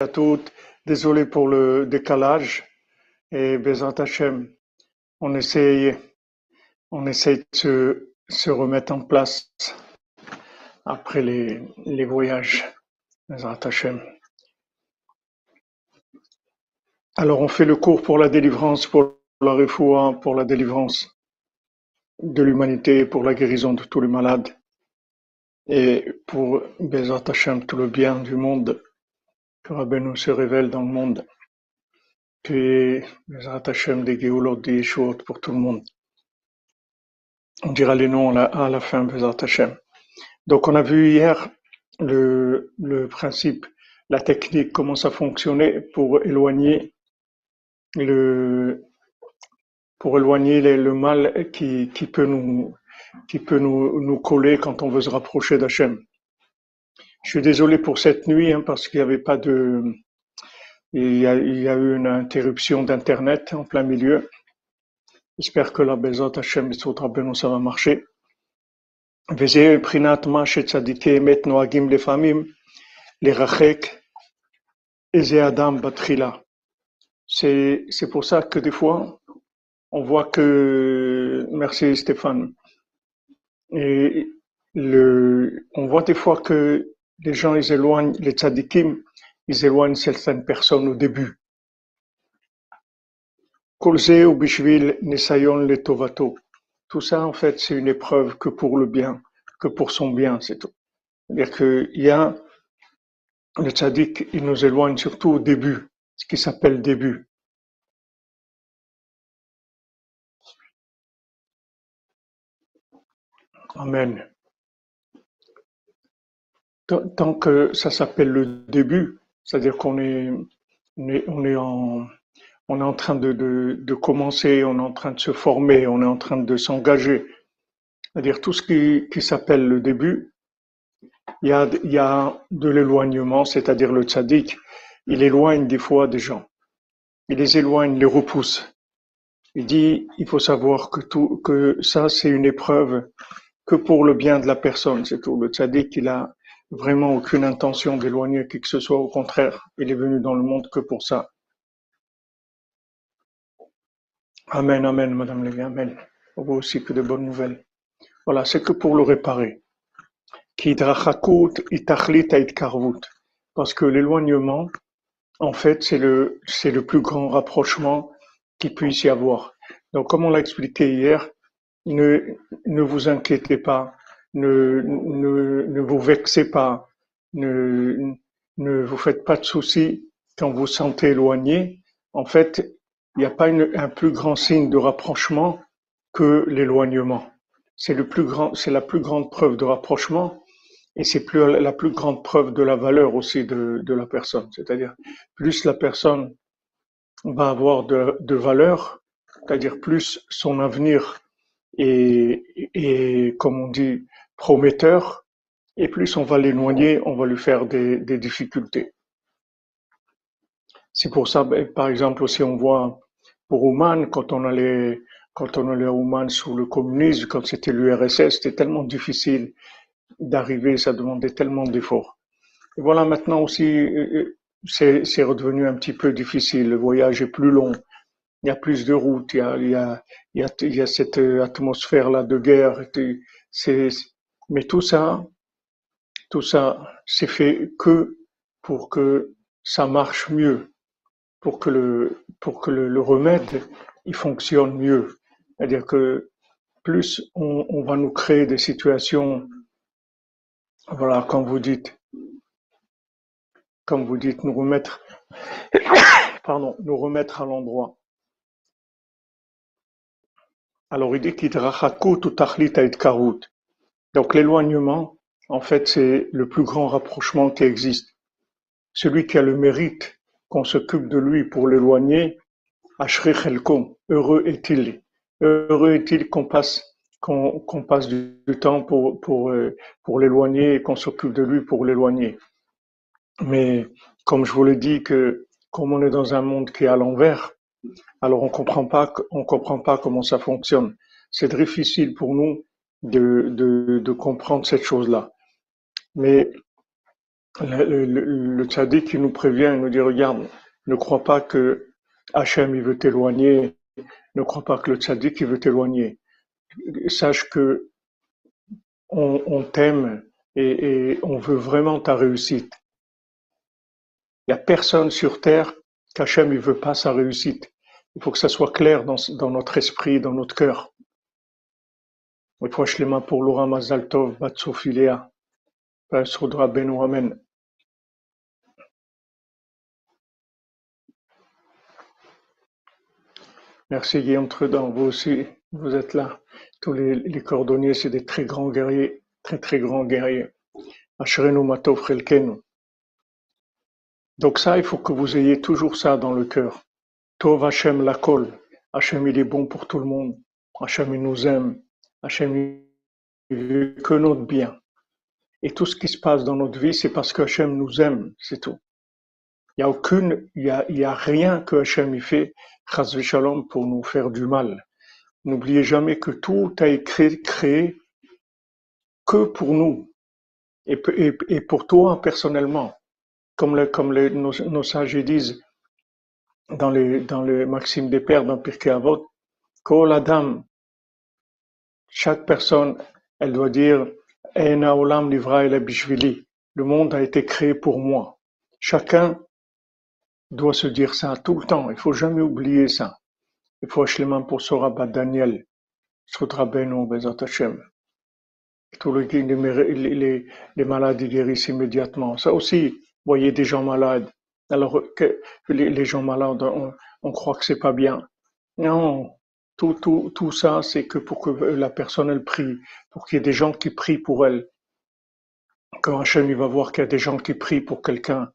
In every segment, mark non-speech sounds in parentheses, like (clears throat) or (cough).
à toutes. Désolé pour le décalage. Et Bezat Hashem, on essaye, on essaye de se, remettre en place après les, voyages. Bezat Hashem. Alors on fait le cours pour la délivrance, pour la refoua, pour la délivrance de l'humanité, pour la guérison de tous les malades et pour Bezat Hashem, tout le bien du monde que Rabbeinu se révèle dans le monde, que Bezrat Hashem des Géoulot, des Yeshuot pour tout le monde. On dira les noms à la, fin, Bezrat Hashem. Donc on a vu hier le, le principe, la technique, comment ça fonctionnait pour éloigner le pour éloigner le mal qui, qui peut nous qui peut nous, nous coller quand on veut se rapprocher d'Hachem. Je suis désolé pour cette nuit hein, parce qu'il n'y avait pas de. Il y, a, il y a eu une interruption d'internet en plein milieu. J'espère que la Bezat Hashem Rabbeinu ça va marcher. וזה מבחינת מה שצדיקי אמת נוהגים לפעמים לרחק איזה אדם בתחילה. C'est, c'est pour ça que des fois, on voit que, merci Stéphane, et le, on voit des fois que les gens, ils éloignent, les tzadikim, ils éloignent certaines personnes au début. Tout ça, en fait, c'est une épreuve que pour le bien, que pour son bien, c'est tout. C'est-à-dire qu'il y a, le tzadik, il nous éloigne surtout au début, ce qui s'appelle début. Amen tant que ça s'appelle le début, c'est-à-dire qu'on est, on est, en, on est en train de, de, de, commencer, on est en train de se former, on est en train de s'engager. C'est-à-dire tout ce qui, qui s'appelle le début, il y a, il y a de l'éloignement, c'est-à-dire le tzaddik, il éloigne des fois des gens. Il les éloigne, les repousse. Il dit, il faut savoir que tout, que ça, c'est une épreuve que pour le bien de la personne, c'est tout. Le tzaddik, il a, vraiment aucune intention d'éloigner qui que ce soit, au contraire, il est venu dans le monde que pour ça. Amen, amen, Madame Lévy, amen. Vous aussi que de bonnes nouvelles. Voilà, c'est que pour le réparer. Parce que l'éloignement, en fait, c'est le, c'est le plus grand rapprochement qu'il puisse y avoir. Donc, comme on l'a expliqué hier, ne, ne vous inquiétez pas ne, ne, ne vous vexez pas, ne, ne vous faites pas de soucis quand vous sentez éloigné. En fait, il n'y a pas un plus grand signe de rapprochement que l'éloignement. C'est le plus grand, c'est la plus grande preuve de rapprochement et c'est plus la plus grande preuve de la valeur aussi de, de la personne. C'est-à-dire, plus la personne va avoir de, de valeur, c'est-à-dire plus son avenir est, est, comme on dit, prometteur, et plus on va l'éloigner, on va lui faire des, difficultés. C'est pour ça, ben, par exemple, aussi on voit pour Ouman, quand on allait, quand on allait à Ouman sous le communisme, quand c'était l'URSS, c'était tellement difficile d'arriver, ça demandait tellement d'efforts. Et voilà, maintenant aussi, euh, c'est, c'est redevenu un petit peu difficile. Le voyage est plus long. Il y a plus de routes. Il y a, il il il y a cette atmosphère-là de guerre. C'est, mais tout ça, tout ça, c'est fait que pour que ça marche mieux, pour que le, pour que le, remède, il fonctionne mieux. C'est-à-dire que plus on, on, va nous créer des situations, voilà, comme vous dites, comme vous dites, nous remettre, (coughs) pardon, nous remettre à l'endroit. Alors il dit qu'il ou tachlit donc l'éloignement, en fait, c'est le plus grand rapprochement qui existe. Celui qui a le mérite qu'on s'occupe de lui pour l'éloigner, heureux est-il? Heureux est-il qu'on passe passe du, temps pour pour euh, pour l'éloigner et qu'on s'occupe de lui pour l'éloigner? Mais comme je vous l'ai dit que comme on est dans un monde qui est à l'envers, alors on comprend comprend pas comment ça fonctionne. C'est difficile pour nous de, de, comprendre cette chose-là. Mais Le, le, tzaddik qui nous prévient, il nous dit, regarde, ne crois pas que Hachem il veut t'éloigner, ne crois pas que le tzaddik il veut t'éloigner. Sache que on, on t'aime et, on veut vraiment ta réussite. Il n'y a personne sur terre qu'Hachem ne veut pas sa réussite. Il faut que ça soit clair dans, dans notre esprit, dans notre cœur. Batsofilea, Soudra Benu Amen. Merci Guillaume Trudan, vous aussi, vous êtes là. Tous les, cordonniers, c'est des très grands guerriers, très très grands guerriers. Donc ça, il faut que vous ayez toujours ça dans le cœur. Tov Hashem Lakol. Hashem, il est bon pour tout le monde. Hashem, il nous aime. Hashem, il veut que notre bien. Et tout ce qui se passe dans notre vie, c'est parce que Hashem nous aime, c'est tout. Il y a aucune, il y a, il y a rien que Hashem y fait, chas shalom, pour nous faire du mal. N'oubliez jamais que tout a été créé que pour nous et, et, et pour toi personnellement comme, le, comme les, nos, nos, sages disent dans les, dans le Maxime des Pères, dans Pirkei Avot, Kol Adam, chaque personne, elle doit dire. Le monde a été créé pour moi. Chacun doit se dire ça tout le temps. Il faut jamais oublier ça. Il faut acheter pour Daniel, Sodra Beno Bezat Hashem. Tous les, les, les, malades guérissent immédiatement. Ça aussi, voyez des gens malades. Alors que les, les gens malades, on, on croit que c'est pas bien. Non, tout, tout, tout ça, c'est que pour que la personne elle prie, pour qu'il y ait des gens qui prient pour elle. Quand Hachem il va voir qu'il y a des gens qui prient pour quelqu'un,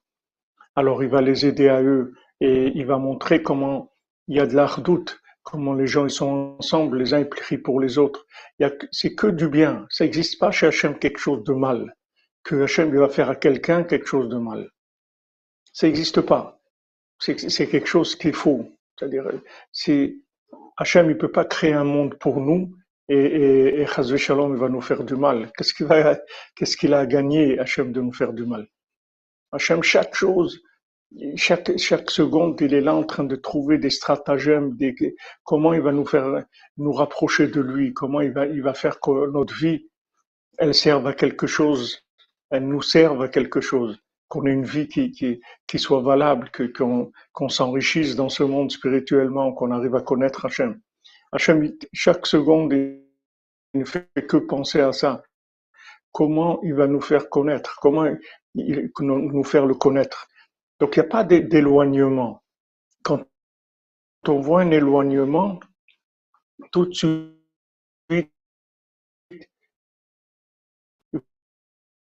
alors il va les aider à eux et il va montrer comment il y a de l'ardoute, comment les gens ils sont ensemble, les uns ils prient pour les autres. C'est que du bien. Ça n'existe pas chez Hachem quelque chose de mal que Hachem va faire à quelqu'un quelque chose de mal. Ça n'existe pas. C'est quelque chose qu'il faut. C'est-à-dire, si Hachem ne peut pas créer un monde pour nous et, et, Shalom il va nous faire du mal. Qu'est-ce qu'il va, qu'est-ce qu'il a gagné Hachem de nous faire du mal? Hachem, chaque chose, chaque, chaque seconde, il est là en train de trouver des stratagèmes, des, comment il va nous faire nous rapprocher de lui, comment il va, il va faire que notre vie, elle serve à quelque chose elles nous servent à quelque chose, qu'on ait une vie qui, soit valable, qu'on, s'enrichisse dans ce monde spirituellement, qu'on arrive à connaître Hachem. Hachem, chaque seconde, il ne fait que penser à ça. Comment il va nous faire connaître? Comment il, nous faire le connaître? Donc il n'y a pas d'éloignement. Quand on voit un éloignement, tout de suite,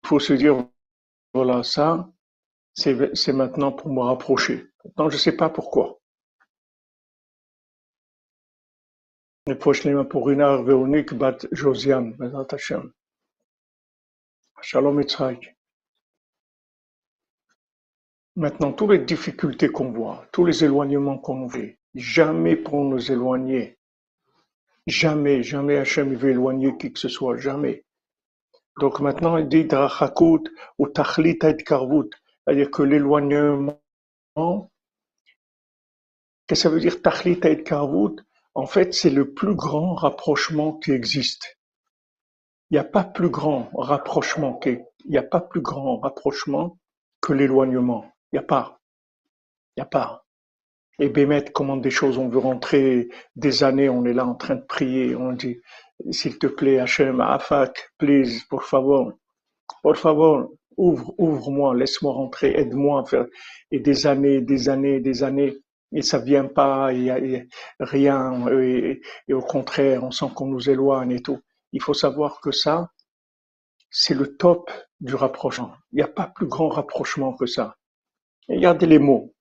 faut se dire, voilà, ça, c'est maintenant pour me rapprocher. Maintenant, je ne sais pas pourquoi. Shalom. Maintenant, toutes les difficultés qu'on voit, tous les éloignements qu'on fait, jamais pour nous éloigner. Jamais, jamais Hachem veut éloigner qui que ce soit, jamais. Donc maintenant, il dit Drachakut ou Tachlit Karvut, c'est-à-dire que l'éloignement, qu'est-ce que ça veut dire Tachlit Karvut En fait, c'est le plus grand rapprochement qui existe. Il n'y a pas plus grand rapprochement il n'y a pas plus grand rapprochement que l'éloignement. Il n'y a pas. Il n'y a pas. Et Bémet commande des choses, on veut rentrer des années, on est là en train de prier, on dit s'il te plaît, Hachem, Afak, please, por favor, por favor, ouvre, ouvre-moi, laisse-moi rentrer, aide-moi à faire. Et des années, des années, des années, et ça vient pas, y a, rien, et, au contraire, on sent qu'on nous éloigne et tout. Il faut savoir que ça, c'est le top du rapprochement. Il n'y a pas plus grand rapprochement que ça. Regardez les mots.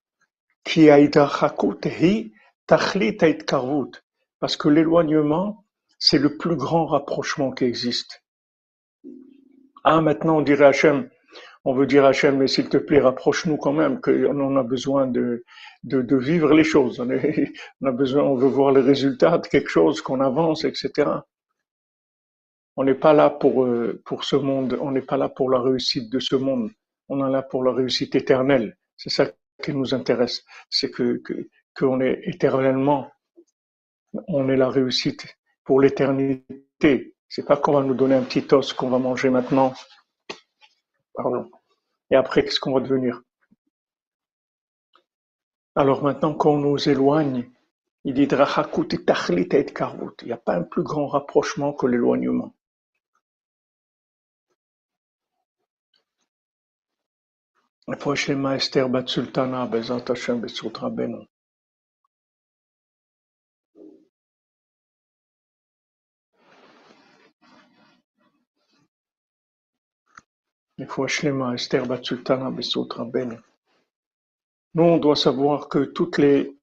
Parce que l'éloignement, c'est le plus grand rapprochement qui existe. Ah, maintenant on dirait Hachem, on veut dire Hachem, mais s'il te plaît, rapproche-nous quand même, qu'on a besoin de, de, vivre les choses. (laughs) On, a besoin, on veut voir les résultats de quelque chose, qu'on avance, etc. On n'est pas là pour, euh, pour ce monde, on n'est pas là pour la réussite de ce monde. on est là pour la réussite éternelle. C'est ça qui nous intéresse. C'est que, qu'on est éternellement, on est la réussite pour l'éternité. C'est pas qu'on va nous donner un petit os qu'on va manger maintenant. Pardon. Et après, qu'est-ce qu'on va devenir? Alors maintenant qu'on nous éloigne, il dit Il n'y a pas un plus grand rapprochement que l'éloignement. Nous, on doit savoir que toutes les,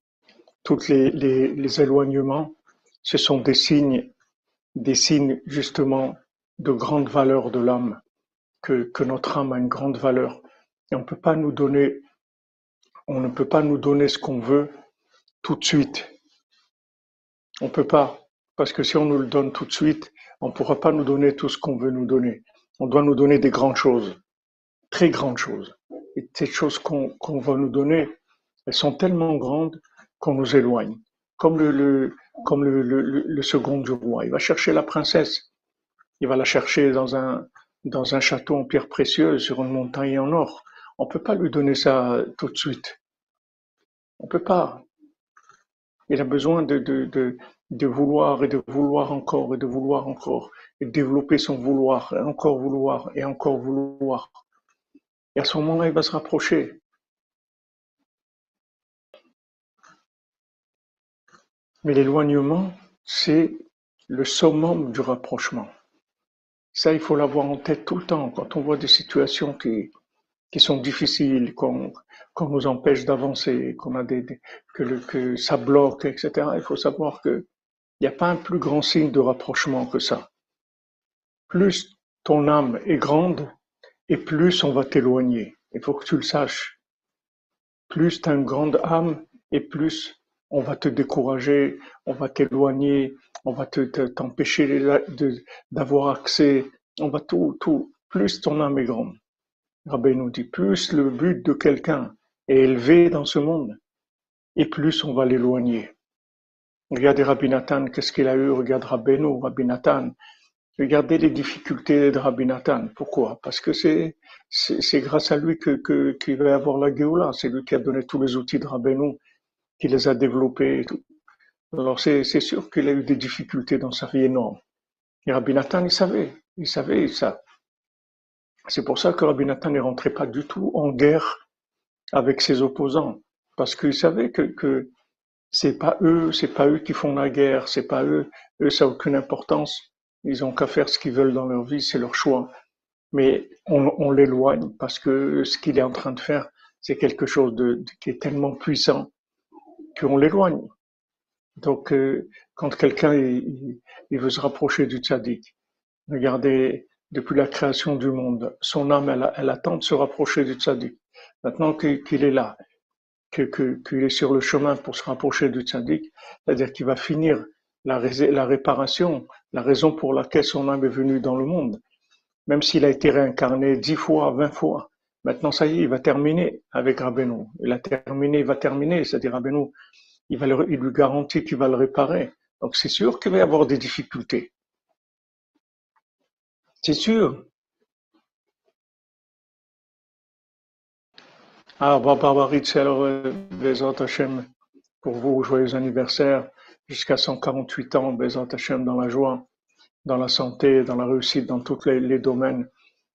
éloignements, ce sont des signes, des signes justement de grande valeur de l'âme, que, notre âme a une grande valeur. Et on ne peut pas nous donner ce qu'on veut tout de suite. On peut pas, parce que si on nous le donne tout de suite, on pourra pas nous donner tout ce qu'on veut nous donner. On doit nous donner des grandes choses, très grandes choses. Et ces choses qu'on va nous donner, elles sont tellement grandes qu'on nous éloigne. Comme le, second du roi. Il va chercher la princesse. Il va la chercher dans un, château en pierre précieuse sur une montagne en or. On peut pas lui donner ça tout de suite. On peut pas. Il a besoin de vouloir et de vouloir encore et de vouloir encore développer son vouloir et encore vouloir et encore vouloir. Et à ce moment-là, il va se rapprocher. Mais l'éloignement, c'est le summum du rapprochement. Ça, il faut l'avoir en tête tout le temps. Quand on voit des situations qui, sont difficiles, qu'on nous empêche d'avancer, qu'on a des, que, que ça bloque, etc. Il faut savoir que il n'y a pas un plus grand signe de rapprochement que ça. Plus ton âme est grande, et plus on va t'éloigner. Il faut que tu le saches. Plus tu as une grande âme, et plus on va te décourager, on va t'éloigner, on va te, t'empêcher d'avoir accès, on va tout, tout, plus ton âme est grande. Rabbi nous dit, plus le but de quelqu'un est élevé dans ce monde, et plus on va l'éloigner. Regardez Rabbi Nathan, qu'est-ce qu'il a eu, regarde Rabbi Nathan, Regardez les difficultés de Rabbi Nathan. Pourquoi? Parce que c'est c'est grâce à lui que qu'il va avoir la Géoula. C'est lui qui a donné tous les outils de Rabbeinu, qui les a développés. Et tout. Alors c'est sûr qu'il a eu des difficultés dans sa vie énorme. Et Rabbi Nathan, il savait, il savait ça. C'est pour ça que Rabbi Nathan ne rentrait pas du tout en guerre avec ses opposants, parce qu'il savait que que c'est pas eux, c'est pas eux qui font la guerre, c'est pas eux, eux ça n'a aucune importance. Ils ont qu'à faire ce qu'ils veulent dans leur vie, c'est leur choix. Mais on, on l'éloigne parce que ce qu'il est en train de faire, c'est quelque chose de, qui est tellement puissant qu'on l'éloigne. Donc, euh, quand quelqu'un veut se rapprocher du tzaddik, regardez, depuis la création du monde, son âme, elle, attend de se rapprocher du tzaddik. Maintenant qu'il est là, qu'il est sur le chemin pour se rapprocher du tzaddik, c'est-à-dire qu'il va finir la réparation, la raison pour laquelle son âme est venue dans le monde, même s'il a été réincarné dix fois, vingt fois. Maintenant, ça y est, il va terminer avec Rabbeinu. Il a terminé, il va terminer, c'est-à-dire Rabbeinu, il, va il lui garantit qu'il va le réparer. Donc c'est sûr qu'il va y avoir des difficultés. C'est sûr. Ah, Barbarit, alors, Hashem, pour vous, joyeux anniversaire jusqu'à 148 ans, Bézant Hachem, dans la joie, dans la santé, dans la réussite, dans tous les, domaines,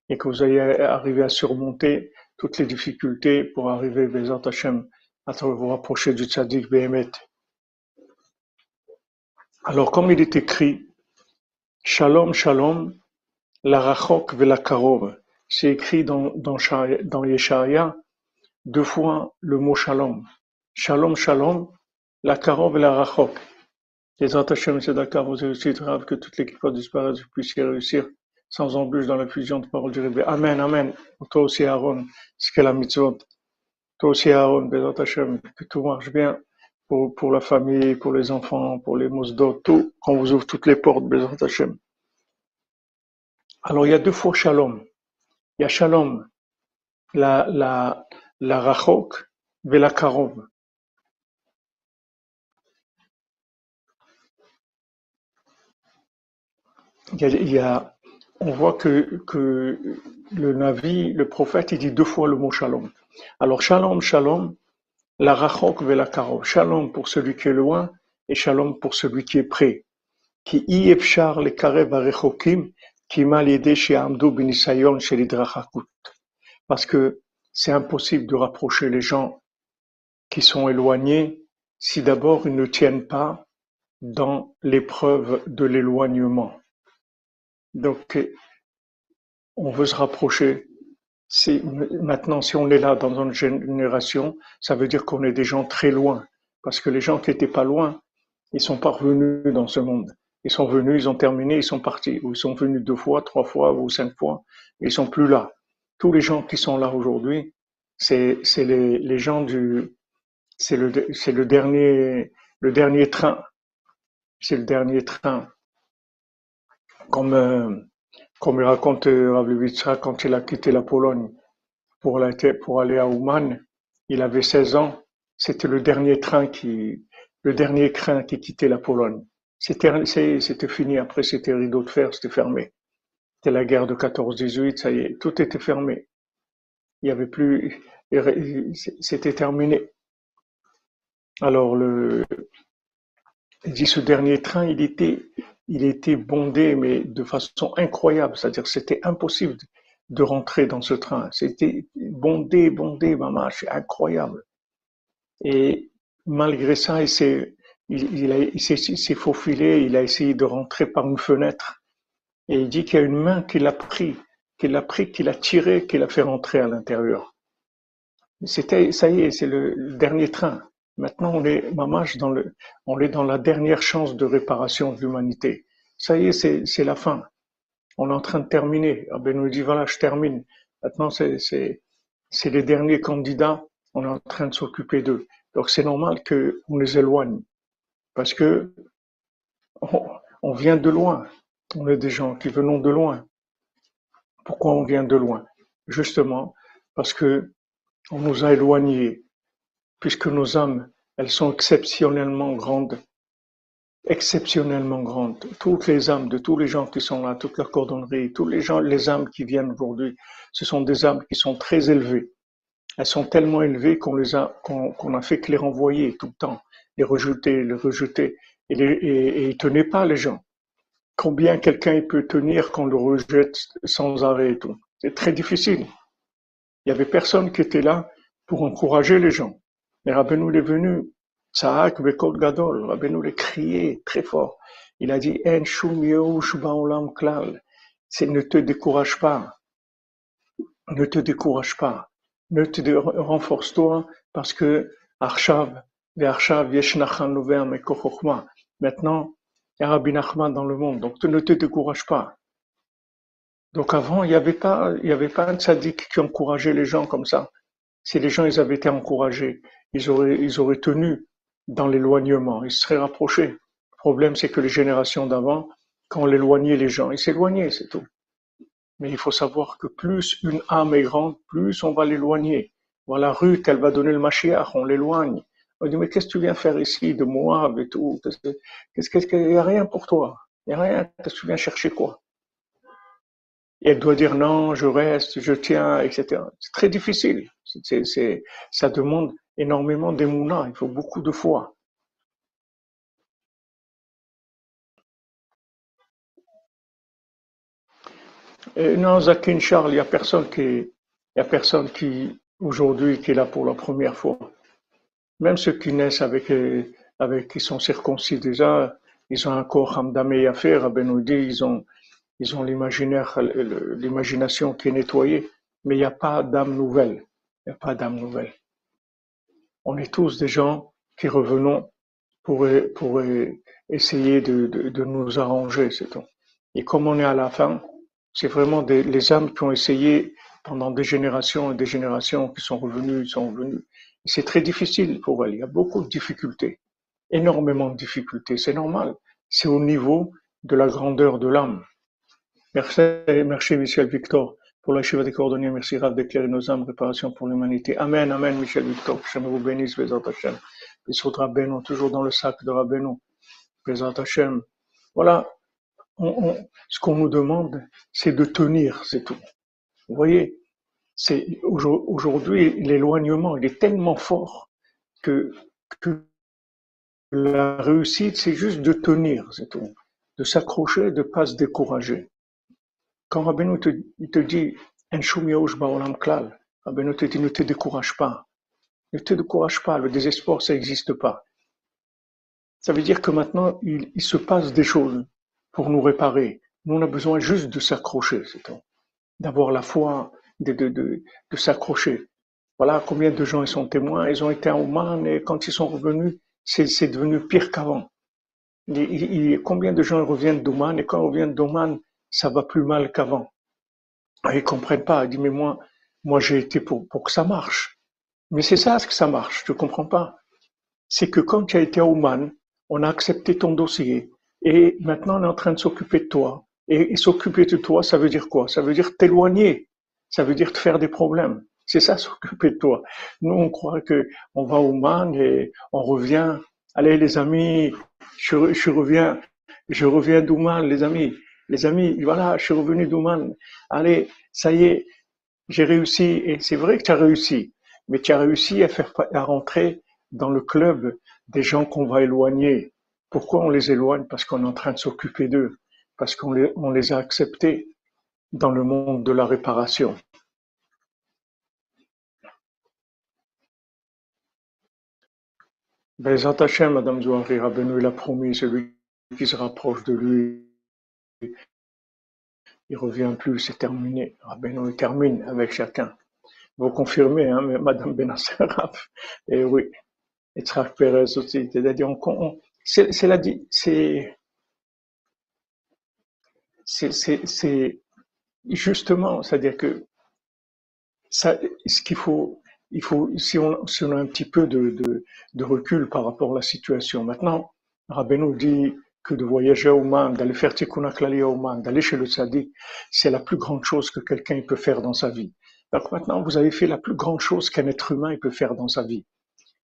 et que vous ayez arrivé à surmonter toutes les difficultés pour arriver, Bézant Hachem, à vous rapprocher du tzaddik Behemet. Alors, comme il est écrit, Shalom, Shalom, la Rachok la Karov, c'est écrit dans, dans, Yeshaya, deux fois le mot Shalom. Shalom, Shalom, la Karov la Rachok. Les vous aussi grave que toute l'équipe disparaisse, vous puissiez réussir sans embûche dans la fusion de paroles du Réveil. Amen, Amen. Toi aussi, Aaron, ce qu'est la mitzvot. Toi aussi, Aaron, Bézat Hashem, que tout marche bien pour, pour la famille, pour les enfants, pour les mosdot, tout, qu'on vous ouvre toutes les portes, Bézat Hashem. Alors, il y a deux fois shalom. Il y a shalom la, la, la rachok et la karov. Il y a, on voit que, que le Navi, le prophète, il dit deux fois le mot shalom. Alors shalom, shalom, la rachok la karov. Shalom pour celui qui est loin et shalom pour celui qui est près. Qui y les karev arechokim, qui m'a chez Amdou Benisayon chez l'Idrachakut. Parce que c'est impossible de rapprocher les gens qui sont éloignés si d'abord ils ne tiennent pas dans l'épreuve de l'éloignement. Donc, on veut se rapprocher. maintenant, si on est là dans une génération, ça veut dire qu'on est des gens très loin. Parce que les gens qui étaient pas loin, ils sont pas revenus dans ce monde. Ils sont venus, ils ont terminé, ils sont partis. Ou ils sont venus deux fois, trois fois ou cinq fois, ils sont plus là. Tous les gens qui sont là aujourd'hui, c'est les, les gens du, c'est le, le dernier, le dernier train. C'est le dernier train. Comme, comme raconte euh, Rav quand il a quitté la Pologne pour, pour aller à Ouman, il avait 16 ans. C'était le dernier train qui, le dernier train qui quittait la Pologne. C'était, fini. Après, c'était rideau de fer, c'était fermé. C'était la guerre de 14-18, ça y est, tout était fermé. Il y avait plus, c'était terminé. Alors le, il dit ce dernier train, il était, il était bondé, mais de façon incroyable. C'est-à-dire, c'était impossible de rentrer dans ce train. C'était bondé, bondé, maman, c'est incroyable. Et malgré ça, il s'est, il, il, il s'est faufilé, il a essayé de rentrer par une fenêtre. Et il dit qu'il y a une main qui l'a pris, qui l'a pris, qui l'a tiré, qui l'a fait rentrer à l'intérieur. C'était, ça y est, c'est le, dernier train. Maintenant, on est, le, on est dans la dernière chance de réparation de l'humanité. Ça y est, c'est, la fin. On est en train de terminer. Ah ben, nous dit, voilà, je termine. Maintenant, c'est, les derniers candidats. On est en train de s'occuper d'eux. Donc, c'est normal qu'on les éloigne. Parce que, on, on vient de loin. On est des gens qui venons de loin. Pourquoi on vient de loin? Justement, parce que on nous a éloignés, puisque nos âmes, elles sont exceptionnellement grandes, exceptionnellement grandes. Toutes les âmes de tous les gens qui sont là, toute la cordonnerie, tous les gens, les âmes qui viennent aujourd'hui, ce sont des âmes qui sont très élevées. Elles sont tellement élevées qu'on les a, qu'on a fait que les renvoyer tout le temps, les rejeter, les rejeter, et, les, et, tenaient pas les gens. Combien quelqu'un peut tenir qu'on le rejette sans arrêt et tout. C'est très difficile. Il y avait personne qui était là pour encourager les gens. Mais Rabbeinu est venu, Bekol Gadol, Rabbeinu est crié très fort. Il a dit, En Shum Ba'olam Klal. C'est ne te décourage pas. Ne te décourage pas. Ne te renforce-toi parce que Arshav, Arshav Yeshnachan Maintenant, il y a Rabbi Nachman dans le monde, donc ne te décourage pas. Donc avant, il n'y avait pas, il y un tzaddik qui encourageait les gens comme ça. Si les gens avaient été encouragés, ils auraient, ils auraient tenu dans l'éloignement, ils se seraient rapprochés. Le problème, c'est que les générations d'avant, quand on éloignait les gens, ils s'éloignaient, c'est tout. Mais il faut savoir que plus une âme est grande, plus on va l'éloigner. Voilà, Ruth, elle va donner le Mashiach, on l'éloigne. On dit, mais qu'est-ce que tu viens faire ici, de Moab et tout? Qu'est-ce qu'il n'y a rien pour toi? Il n'y a rien. Qu'est-ce que tu viens chercher quoi? Et elle doit dire non, je reste, je tiens, etc. C'est très difficile. C'est, ça demande énormément d'émouna. Il faut beaucoup de foi. Non, Zakin Charles, il n'y a personne qui, qui, aujourd'hui, qui est là pour la première fois. Même ceux qui naissent avec, avec, qui sont circoncis déjà, ils ont un corps hamdamé à faire, à Benoudi, ils ont, ils ont l'imaginaire, l'imagination qui est nettoyée, mais il n'y a pas d'âme nouvelle. Il n'y a pas d'âme nouvelle. On est tous des gens qui revenons pour, pour essayer de, nous arranger, c'est tout. Et comme on est à la fin, c'est vraiment les âmes qui ont essayé pendant des générations et des générations qui sont revenues, sont revenues. C'est très difficile pour elles. Il y a beaucoup de difficultés, énormément de difficultés. C'est normal. C'est au niveau de la grandeur de l'âme. Merci, merci Michel Victor pour la Shiva des coordonnées. Merci Rav d'éclairer nos âmes, réparation pour l'humanité. Amen, Amen, Michel Victor. Que vous bénisse, Bézat Hashem. Bissout Rabbeinu, toujours dans le sac de Rabbeinu. Bézat Hashem. Voilà. On, on, ce qu'on nous demande, c'est de tenir, c'est tout. Vous voyez, c'est aujourd'hui l'éloignement, il est tellement fort que, que la réussite, c'est juste de tenir, c'est tout, de s'accrocher, de pas se décourager. Quand Rabbeinu te, te dit klal, Rabbeinu te dit ne te décourage pas, ne te décourage pas, le désespoir ça n'existe pas. Ça veut dire que maintenant il, il se passe des choses pour nous réparer. Nous on a besoin juste de s'accrocher, c'est tout, d'avoir la foi, de, de, de, de s'accrocher. Voilà combien de gens ils sont témoins. Ils ont été en Oman et quand ils sont revenus, c'est devenu pire qu'avant. Combien de gens reviennent d'Oman et quand ils reviennent d'Oman, ça va plus mal qu'avant. Ah, ils comprennent pas. Ils disent mais moi, moi j'ai été pour, que ça marche. Mais c'est ça ce que ça marche. Tu comprends pas. C'est que quand tu as été à Oman, on a accepté ton dossier et maintenant on est en train de s'occuper de toi. Et, s'occuper de toi, ça veut dire quoi? Ça veut dire t'éloigner ça veut dire te faire des problèmes. C'est ça (laughs) s'occuper de toi. Nous, on croit que on va au man et on revient. Allez, les amis, je, je reviens, je reviens d'Ouman, les amis. Les amis, voilà, je suis revenu d'Ouman. Allez, ça y est, j'ai réussi. Et c'est vrai que tu as réussi. Mais tu as réussi à faire, rentrer dans le club des gens qu'on va éloigner. Pourquoi on les éloigne? Parce qu'on est en train de s'occuper d'eux. Parce qu'on les, a acceptés dans le monde de la réparation. Bezat Hashem, Madame il a promis, celui qui se rapproche de lui, il revient plus, c'est terminé. Rabbeinu, il termine avec chacun. Vous confirmez, hein, Madame Benasseraf. Et oui, et Tzrak Perez aussi. C'est-à-dire, c'est la dit, c'est, c'est, Justement, c'est-à-dire que ça, ce qu'il faut, il faut, si on, si on a un petit peu de, recul par rapport à la situation. Maintenant, nous dit que de voyager au Oman, d'aller faire Tikkun au Oman, d'aller chez le Tzaddik, c'est la plus grande chose que quelqu'un peut faire dans sa vie. Donc maintenant, vous avez fait la plus grande chose qu'un être humain peut faire dans sa vie.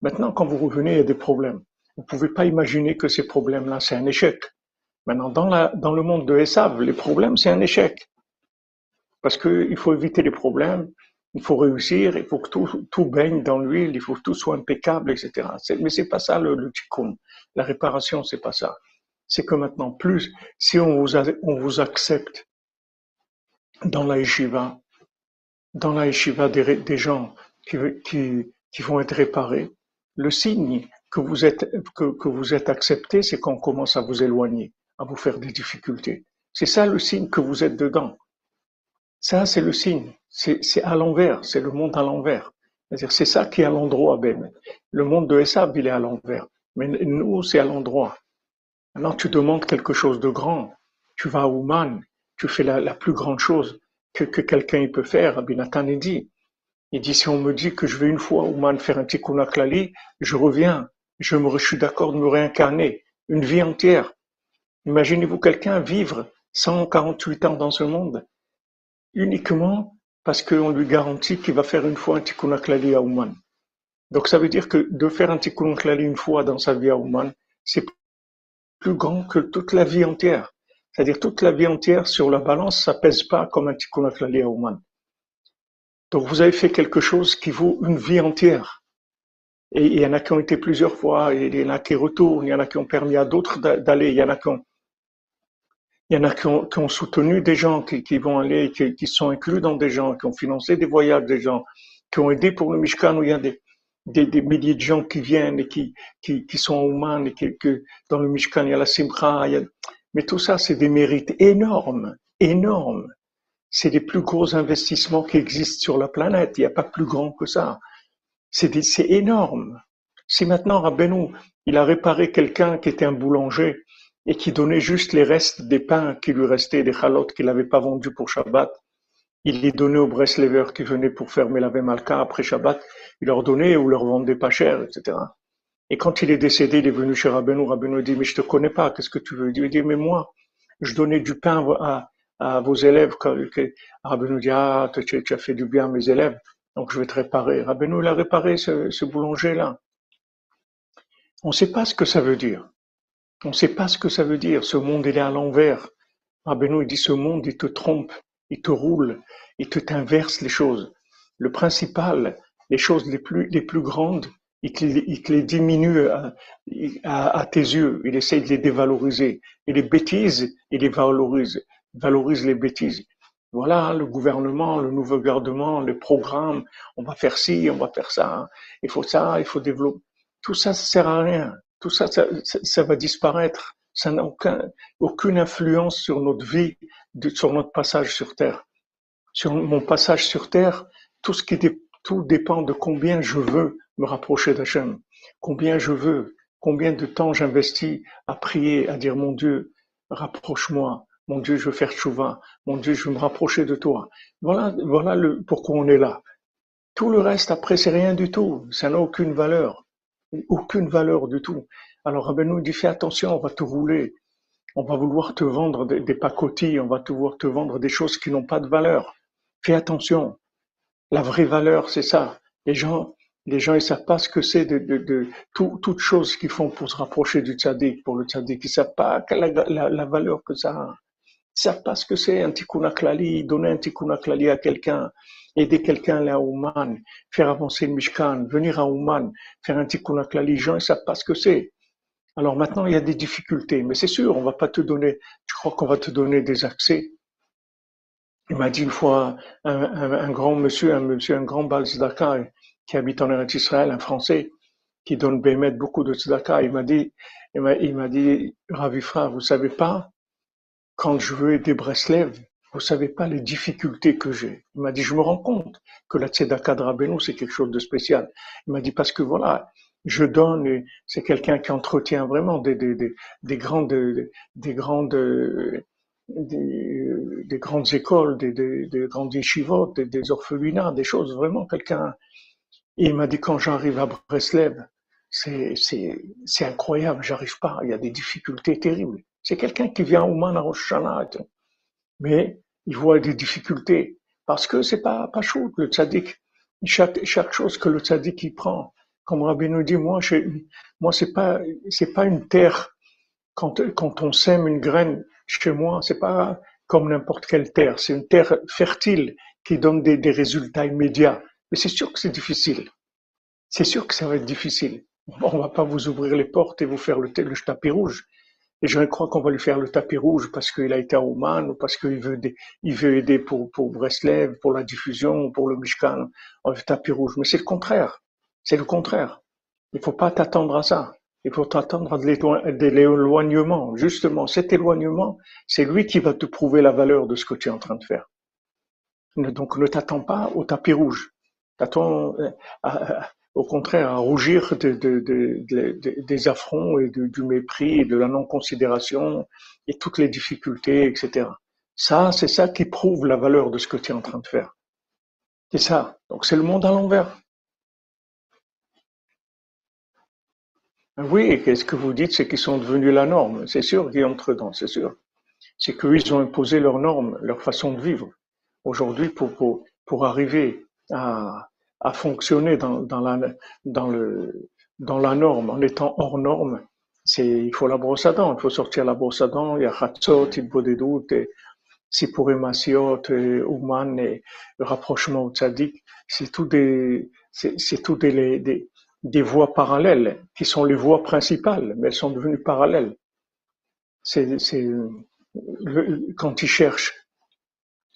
Maintenant, quand vous revenez, il y a des problèmes. Vous pouvez pas imaginer que ces problèmes-là, c'est un échec. Maintenant, dans, le monde de Esav, les problèmes, c'est un échec parce qu'il faut éviter les problèmes, il faut réussir, il faut que tout, tout baigne dans l'huile, il faut que tout soit impeccable, etc. Mais c'est pas ça le, le tikkun. La réparation, c'est pas ça. C'est que maintenant, plus, si on vous, on vous accepte dans la yeshiva, dans la yeshiva des, gens qui, qui, qui vont être réparés, le signe que vous êtes, que, que vous êtes accepté, c'est qu'on commence à vous éloigner, à vous faire des difficultés. C'est ça le signe que vous êtes dedans. Ça, c'est le signe. C'est à l'envers. C'est le monde à l'envers. C'est-à-dire, c'est ça qui est à l'endroit, Ben. Le monde de Esav, il est à l'envers. Mais nous, c'est à l'endroit. Alors, tu demandes quelque chose de grand. Tu vas à Ouman. Tu fais la, plus grande chose que, que quelqu'un peut faire. Rabbi Nathan, il dit. Il dit, si on me dit que je vais une fois à Ouman faire un tikkun klali, je reviens. Je, me, suis d'accord de me réincarner. Une vie entière. Imaginez-vous quelqu'un vivre 148 ans dans ce monde uniquement parce qu'on lui garantit qu'il va faire une fois un tikkun à Ouman. Donc ça veut dire que de faire un tikkun une fois dans sa vie à Ouman, c'est plus grand que toute la vie entière. C'est-à-dire toute la vie entière sur la balance, ça pèse pas comme un tikkun à Ouman. Donc vous avez fait quelque chose qui vaut une vie entière. Et il y en a qui ont été plusieurs fois, il y en a qui retournent, il y en a qui ont permis à d'autres d'aller, il y en a qui ont y en a qui ont, soutenu des gens qui, vont aller, qui, qui, sont inclus dans des gens, qui ont financé des voyages des gens, qui ont aidé pour le Mishkan où il a des, des, des milliers de gens qui viennent et qui, qui, qui sont humains et qui, que dans le Mishkan il y a la y a... Mais tout ça, c'est des mérites énormes, énormes. C'est les plus gros investissements qui existent sur la planète. Il n'y a pas plus grand que ça. C'est énorme. Si maintenant Rabbeinu, il a réparé quelqu'un qui était un boulanger, et qui donnait juste les restes des pains qui lui restaient, des chalotes qu'il n'avait pas vendus pour Shabbat. Il les donnait aux Breslevers qui venaient pour fermer la Malka après Shabbat. Il leur donnait ou leur vendait pas cher, etc. Et quand il est décédé, il est venu chez Rabbeinu. Rabbeinu dit, mais je te connais pas, qu'est-ce que tu veux? Il dit, mais moi, je donnais du pain à, à vos élèves. Rabbeinu dit, ah, tu, as fait du bien à mes élèves, donc je vais te réparer. Rabbeinu, il a réparé ce, ce boulanger-là. On ne sait pas ce que ça veut dire. On ne sait pas ce que ça veut dire. Ce monde, il est à l'envers. Rabbeinu, il dit, ce monde, il te trompe, il te roule, il te t'inverse les choses. Le principal, les choses les plus, les plus grandes, il te, les diminue à, tes yeux. Il essaie de les dévaloriser. Et les bêtises, il les valorise, valorise les bêtises. Voilà, le gouvernement, le nouveau gouvernement, les programmes, on va faire ci, on va faire ça, il faut ça, il faut développer. Tout ça, ça sert à rien. Tout ça, ça va disparaître. Ça n'a aucun, aucune influence sur notre vie, sur notre passage sur Terre. Sur mon passage sur Terre, tout ce qui tout dépend de combien je veux me rapprocher d'Hachem, combien je veux, combien de temps j'investis à prier, à dire mon Dieu, rapproche-moi, mon Dieu, je veux faire chouva, mon Dieu, je veux me rapprocher de toi. Voilà, voilà le, pourquoi on est là. Tout le reste après, c'est rien du tout. Ça n'a aucune valeur. Aucune valeur du tout. Alors, Rabbi nous dit, fais attention, on va te rouler. On va vouloir te vendre des, pacotilles, on va te vouloir te vendre des choses qui n'ont pas de valeur. Fais attention. La vraie valeur, c'est ça. Les gens, les gens, ils savent pas ce que c'est de, de, de tout, toutes choses qu'ils font pour se rapprocher du tzaddik, pour le tzaddik. Ils savent pas la valeur que ça a. Ils savent pas ce que c'est un tikkun klali, donner un tikkun klali à quelqu'un, aider quelqu'un à Ouman, faire avancer le Mishkan, venir à Ouman, faire un tikkun klali. Les gens, ils savent pas ce que c'est. Alors maintenant, il y a des difficultés, mais c'est sûr, on va pas te donner, je crois qu'on va te donner des accès? Il m'a dit une fois un, grand monsieur, un monsieur, un grand Bal qui habite en Eretz Israël, un Français, qui donne Bémet beaucoup de tzedaka. Il m'a dit, il m'a, dit, Ravifra, vous savez pas, quand je veux aider Breslev, vous savez pas les difficultés que j'ai. Il m'a dit, je me rends compte que la tzedaka de Rabbeinu, c'est quelque chose de spécial. Il m'a dit, parce que voilà, je donne, c'est quelqu'un qui entretient vraiment des, des, des, des grandes, des grandes, des, des grandes écoles, des, des, des grandes yeshivot, des, orphelinats, des choses, vraiment quelqu'un. Il m'a dit quand j'arrive à Breslev, c'est, c'est, c'est incroyable, j'arrive pas, il y a des difficultés terribles. C'est quelqu'un qui vient au Man à Rosh mais il voit des difficultés parce que c'est pas, pas chaud, le tzaddik. Chaque, chaque chose que le tzaddik il prend, comme Rabbi nous dit, moi, je, moi, c'est pas, c'est pas une terre. Quand, quand on sème une graine chez moi, c'est pas comme n'importe quelle terre. C'est une terre fertile qui donne des, des résultats immédiats. Mais c'est sûr que c'est difficile. C'est sûr que ça va être difficile. On va pas vous ouvrir les portes et vous faire le, le tapis rouge. Et je crois qu'on va lui faire le tapis rouge parce qu'il a été à Oman ou parce qu'il veut, il veut aider pour, pour Breslev, pour la diffusion, pour le Mishkan. Le tapis rouge. Mais c'est le contraire. C'est le contraire. Il faut pas t'attendre à ça. Il faut t'attendre à de l'éloignement. Justement, cet éloignement, c'est lui qui va te prouver la valeur de ce que tu es en train de faire. Donc ne t'attends pas au tapis rouge. T'attends euh, au contraire à rougir de, de, de, des affronts et du mépris et de la non-considération et toutes les difficultés, etc. Ça, c'est ça qui prouve la valeur de ce que tu es en train de faire. C'est ça. Donc c'est le monde à l'envers. Oui, qu'est-ce que vous dites, c'est qu'ils sont devenus la norme. C'est sûr qu'ils entrent dans, c'est sûr. C'est qu'ils ont imposé leurs normes, leur façon de vivre. Aujourd'hui, pour, pour, pour arriver à, à fonctionner dans, dans, la, dans, le, dans la norme, en étant hors norme, c'est, il faut la brosse à dents, il faut sortir la brosse à dents, il y a Hatzot, il faut des doutes, Sipurim Masiot, Ouman, et rapprochement au Tzadik, c'est tout des, c'est tout des, des, des voies parallèles qui sont les voies principales, mais elles sont devenues parallèles. C'est, c'est quand il cherche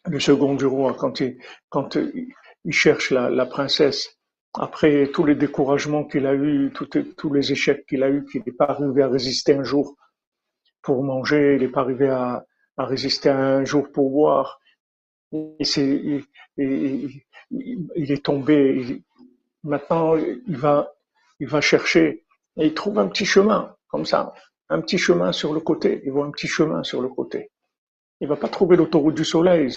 le second du roi, quand il, quand il cherche la, princesse, après tous les découragements qu'il a eu, tous les échecs qu'il a eu, qu'il n'est pas arrivé à résister un jour pour manger, il n'est pas arrivé à, résister un jour pour boire, il, est tombé. maintenant, il va il va chercher et il trouve un petit chemin, comme ça, un petit chemin sur le côté. Il voit un petit chemin sur le côté. Il va pas trouver l'autoroute du soleil.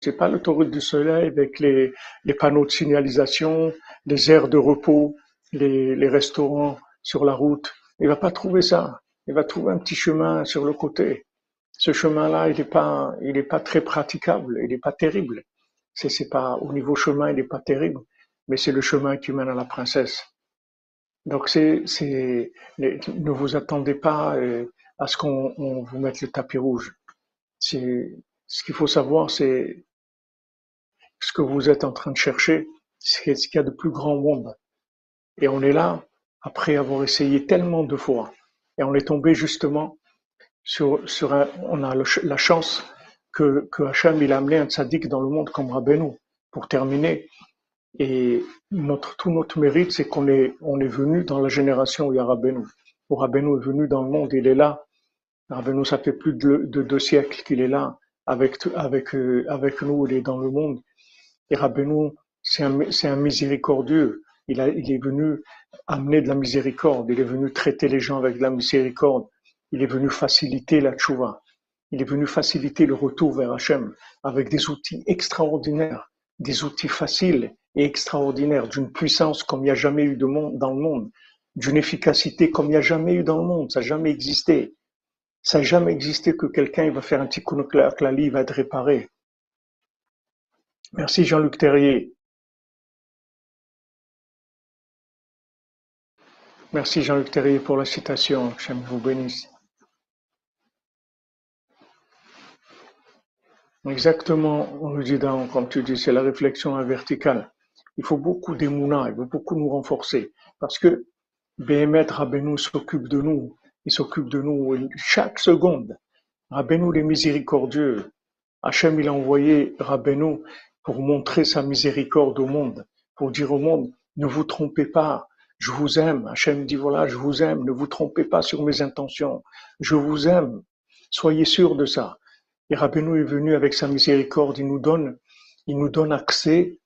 C'est pas l'autoroute du soleil avec les, panneaux de signalisation, les aires de repos, les, restaurants sur la route. Il va pas trouver ça. Il va trouver un petit chemin sur le côté. Ce chemin-là, il n'est pas, il est pas très praticable, il n'est pas terrible. C'est, c'est pas au niveau chemin, il n'est pas terrible, mais c'est le chemin qui mène à la princesse. Donc ne vous attendez pas euh, à ce qu'on vous mette le tapis rouge. Ce qu'il faut savoir, c'est ce que vous êtes en train de chercher, c'est ce qu'il y a de plus grand au monde. Et on est là après avoir essayé tellement de fois. Et on est tombé justement sur, un, on a la chance que, que il a amené un tzaddik dans le monde comme Rabbeinu. Pour terminer, et notre, tout notre mérite, c'est qu'on est, on est venu dans la génération où il y a Rabbeinu. Où Rabbeinu est venu dans le monde, il est là. Rabbeinu, ça fait plus de, de deux siècles qu'il est là, avec, avec, euh, avec nous, il est dans le monde. Et Rabbeinu, c'est un, un miséricordieux. Il, a, il est venu amener de la miséricorde. Il est venu traiter les gens avec de la miséricorde. Il est venu faciliter la tchouva. Il est venu faciliter le retour vers Hachem avec des outils extraordinaires, des outils faciles et extraordinaires, d'une puissance comme il n'y a jamais eu de monde dans le monde, d'une efficacité comme il n'y a jamais eu dans le monde. Ça n'a jamais existé. Ça n'a jamais existé que quelqu'un va faire un petit coup de la va être réparée. Merci Jean-Luc Terrier. Merci Jean-Luc Terrier pour la citation. J'aime vous bénisse. Exactement, on comme tu dis, c'est la réflexion verticale. Il faut beaucoup d'émouna, il faut beaucoup nous renforcer. Parce que Béhémet Rabbeinu s'occupe de nous. Il s'occupe de nous chaque seconde. Rabbeinu est miséricordieux. Hachem, il a envoyé Rabbeinu pour montrer sa miséricorde au monde. Pour dire au monde, ne vous trompez pas. Je vous aime. Hachem dit voilà, je vous aime. Ne vous trompez pas sur mes intentions. Je vous aime. Soyez sûr de ça. Et Rabbeinu est venu avec sa miséricorde, il nous donne, il nous donne accès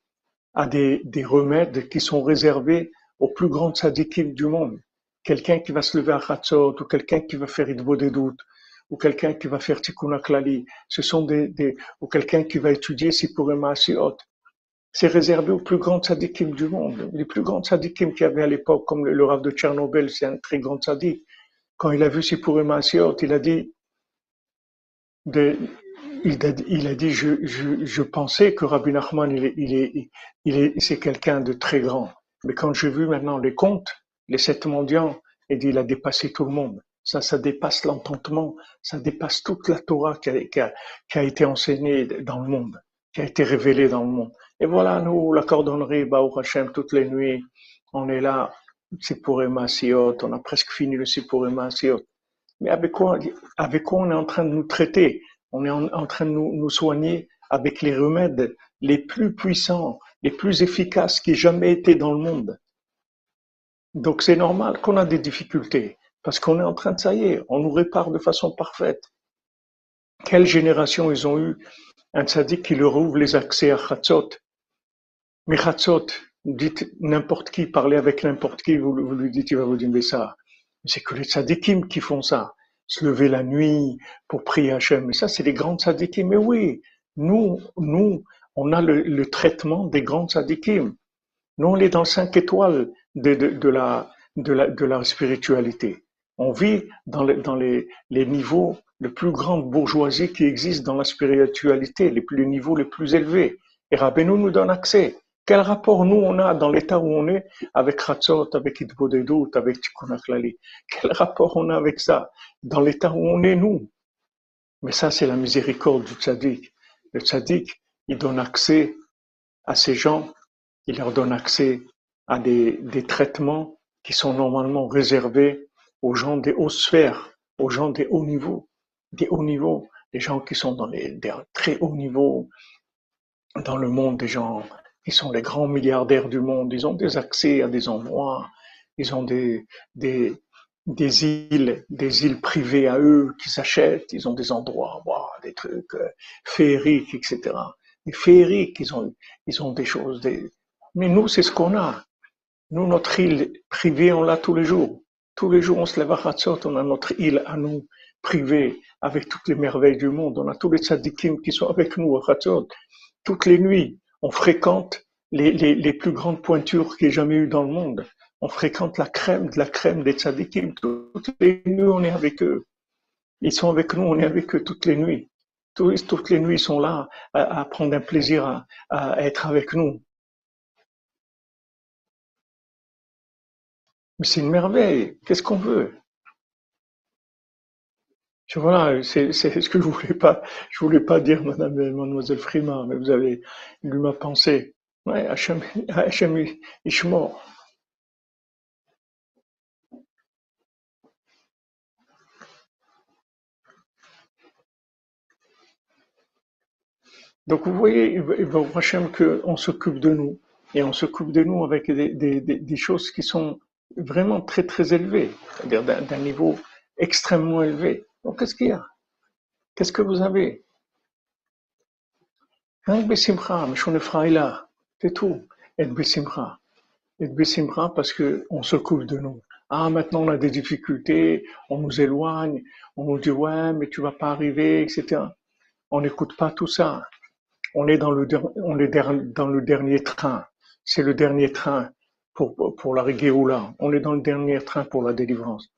à des, des remèdes qui sont réservés aux plus grandes sadikim du monde. Quelqu'un qui va se lever à Khatzot, ou quelqu'un qui va faire Idbo des doutes, ou quelqu'un qui va faire Tikkun Klali, ce sont des, ou quelqu'un qui va étudier Sipurema Asiot. C'est réservé aux plus grandes sadikim du monde. Les plus grandes sadikim qu'il y avait à l'époque, comme le, Rav de Tchernobyl, c'est un très grand sadik. Quand il a vu Sipurema Asiot, il a dit, il, a, dit je, pensais que Rabbi Nachman il est, il est, c'est quelqu'un de très grand. Mais quand j'ai vu maintenant les contes, les sept mendiants, il a dépassé tout le monde. Ça, ça dépasse l'entendement, ça dépasse toute la Torah qui a, été enseignée dans le monde, qui a été révélée dans le monde. Et voilà, nous, la cordonnerie, Baou Hashem, toutes les nuits, on est là, c'est pour Siot, on a presque fini le Sipurema Siot. Mais avec quoi, avec quoi on est en train de nous traiter? On est en, train de nous, soigner avec les remèdes les plus puissants, les plus efficaces qui aient jamais été dans le monde. Donc c'est normal qu'on a des difficultés, parce qu'on est en train de, ça y est, on nous répare de façon parfaite. Quelle génération ils ont eu? Un tzaddik qui leur ouvre les accès à Chatzot Mais Chatzot, dites n'importe qui, parlez avec n'importe qui, vous, vous, lui dites, il va vous dire ça. C'est que les tzadikim qui font ça. Se lever la nuit pour prier Hachem. Mais ça, c'est les grands tzadikim. Mais oui, nous, nous, on a le, traitement des grands tzadikim. Nous, on est dans cinq étoiles de, de, la, de, la, de la spiritualité. On vit dans, les, dans les, les niveaux, le plus grande bourgeoisie qui existe dans la spiritualité, les, les niveaux les plus élevés. Et Rabbeinu nous donne accès. Quel rapport nous on a dans l'état où on est avec Ratzot, avec Idbodedut, avec Tikkun Quel rapport on a avec ça dans l'état où on est nous? Mais ça c'est la miséricorde du tzaddik. Le tzaddik, il donne accès à ces gens, il leur donne accès à des, des traitements qui sont normalement réservés aux gens des hautes sphères, aux gens des hauts niveaux, des hauts niveaux, les gens qui sont dans les très hauts niveaux dans le monde, des gens ils sont les grands milliardaires du monde. Ils ont des accès à des endroits. Ils ont des, des, des îles, des îles privées à eux qui s'achètent. Ils ont des endroits, des trucs euh, féeriques, etc. Des féeriques, ils ont, ils ont des choses. Mais nous, c'est ce qu'on a. Nous, notre île privée, on l'a tous les jours. Tous les jours, on se lève à Hatzot, on a notre île à nous, privée, avec toutes les merveilles du monde. On a tous les tzadikim qui sont avec nous à Hatzot, toutes les nuits on fréquente les, plus grandes pointures qu'il y ait jamais eu dans le monde. On fréquente la crème de la crème des tzadikim. Toutes les nuits, on est avec eux. Ils sont avec nous, on est avec eux toutes les nuits. Toutes les nuits, ils sont là à, prendre un plaisir à, à être avec nous. Mais c'est une merveille. Qu'est-ce qu'on veut? Voilà, c'est ce que je voulais pas. Je voulais pas dire, Madame, Mademoiselle Frima, mais vous avez lu ma pensée. Ouais, Hachem, Hachem mort. Donc vous voyez, Hachem, qu'on s'occupe de nous. Et on s'occupe de nous avec des, des, des choses qui sont vraiment très très élevé, c'est-à-dire d'un niveau extrêmement élevé. Donc qu'est-ce qu'il y a? Qu'est-ce que vous avez? Là, c'est tout. Parce qu'on s'occupe de nous. Ah, maintenant on a des difficultés, on nous éloigne, on nous dit ouais, mais tu vas pas arriver, etc. On n'écoute pas tout ça. On est dans le, on est dans le dernier train. C'est le dernier train pour, pour la Géoula. On est dans le dernier train pour la délivrance.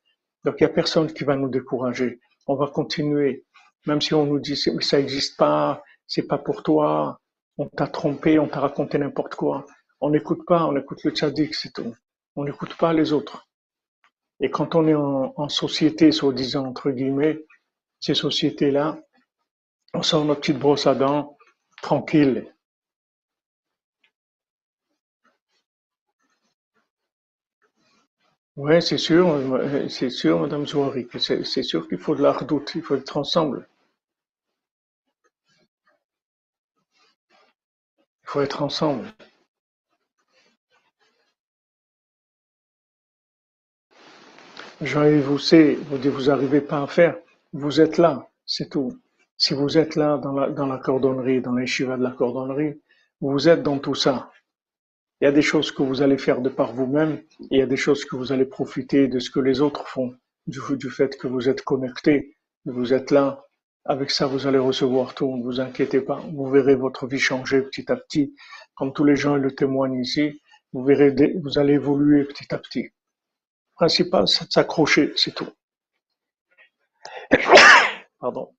Donc il n'y a personne qui va nous décourager. On va continuer. Même si on nous dit ça n'existe pas, c'est pas pour toi, on t'a trompé, on t'a raconté n'importe quoi. On n'écoute pas, on écoute le tzaddik, c'est tout. On n'écoute pas les autres. Et quand on est en, en société, soi-disant, entre guillemets, ces sociétés-là, on sort notre petite brosse à dents, tranquille, Oui, c'est sûr, euh, c'est sûr, Madame Zouari, c'est c'est sûr qu'il faut de la redoute, il faut être ensemble. Il faut être ensemble. Jean-Yves vous sait, vous dites vous n'arrivez pas à faire, vous êtes là, c'est tout. Si vous êtes là dans la, cordonnerie, dans les chivas de la cordonnerie, vous êtes dans tout ça. Il y a des choses que vous allez faire de par vous-même, il y a des choses que vous allez profiter de ce que les autres font, du, fait que vous êtes connecté, vous êtes là. Avec ça, vous allez recevoir tout, ne vous inquiétez pas. Vous verrez votre vie changer petit à petit. Comme tous les gens le témoignent ici, vous verrez, vous allez évoluer petit à petit. Le principal, c'est de s'accrocher, c'est tout. (coughs) Pardon.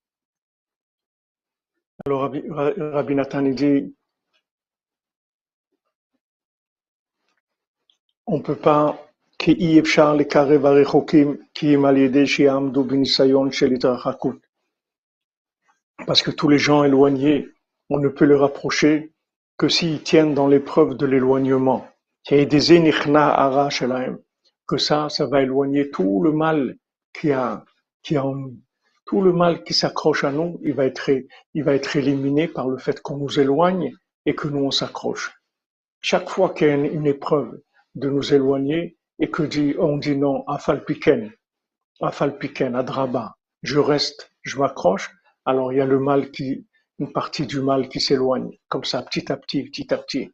Alors, Rabbi, Nathan dit, on peut pas, parce que tous les gens éloignés, on ne peut les rapprocher que s'ils tiennent dans l'épreuve de l'éloignement. Que ça, ça va éloigner tout le mal qui a, qui a tout le mal qui s'accroche à nous, il va être, il va être éliminé par le fait qu'on nous éloigne et que nous on s'accroche. Chaque fois qu'il y a une épreuve, de nous éloigner et que dit, on dit non, afalpiken, afalpiken, adraba, je reste, je m'accroche, alors il y a le mal qui, une partie du mal qui s'éloigne, comme ça, petit à petit, petit à petit.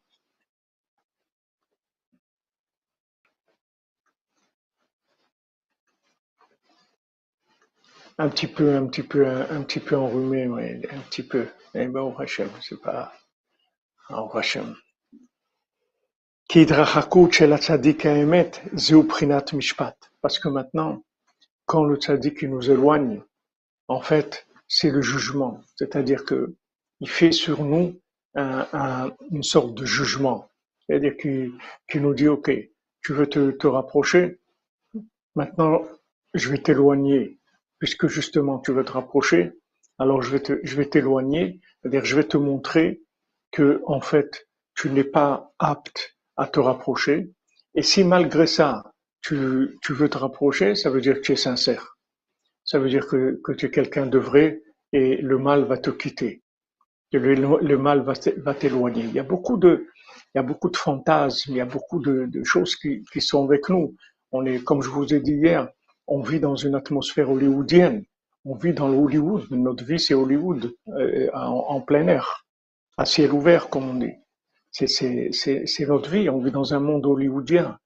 Un petit peu, un petit peu, un, petit peu enrhumé, un petit peu. Mais bon, Hachem, c'est pas, au Hachem. Parce que maintenant, quand le tzaddik nous éloigne, en fait, c'est le jugement. C'est-à-dire que il fait sur nous une sorte de jugement. C'est-à-dire qu'il nous dit, OK, tu veux te, rapprocher, maintenant je vais t'éloigner, puisque justement tu veux te rapprocher, alors je vais t'éloigner, c'est-à-dire je vais te montrer que en fait tu n'es pas apte à te rapprocher. Et si malgré ça, tu, tu veux te rapprocher, ça veut dire que tu es sincère. Ça veut dire que, que tu es quelqu'un de vrai et le mal va te quitter. Le, le mal va t'éloigner. Il y a beaucoup de, il y a beaucoup de fantasmes, il y a beaucoup de, choses qui, qui sont avec nous. On est, comme je vous ai dit hier, on vit dans une atmosphère hollywoodienne. On vit dans le Hollywood. Notre vie, c'est Hollywood, euh, en, en plein air, à ciel ouvert, comme on dit. C'est notre vie, on vit dans un monde hollywoodien.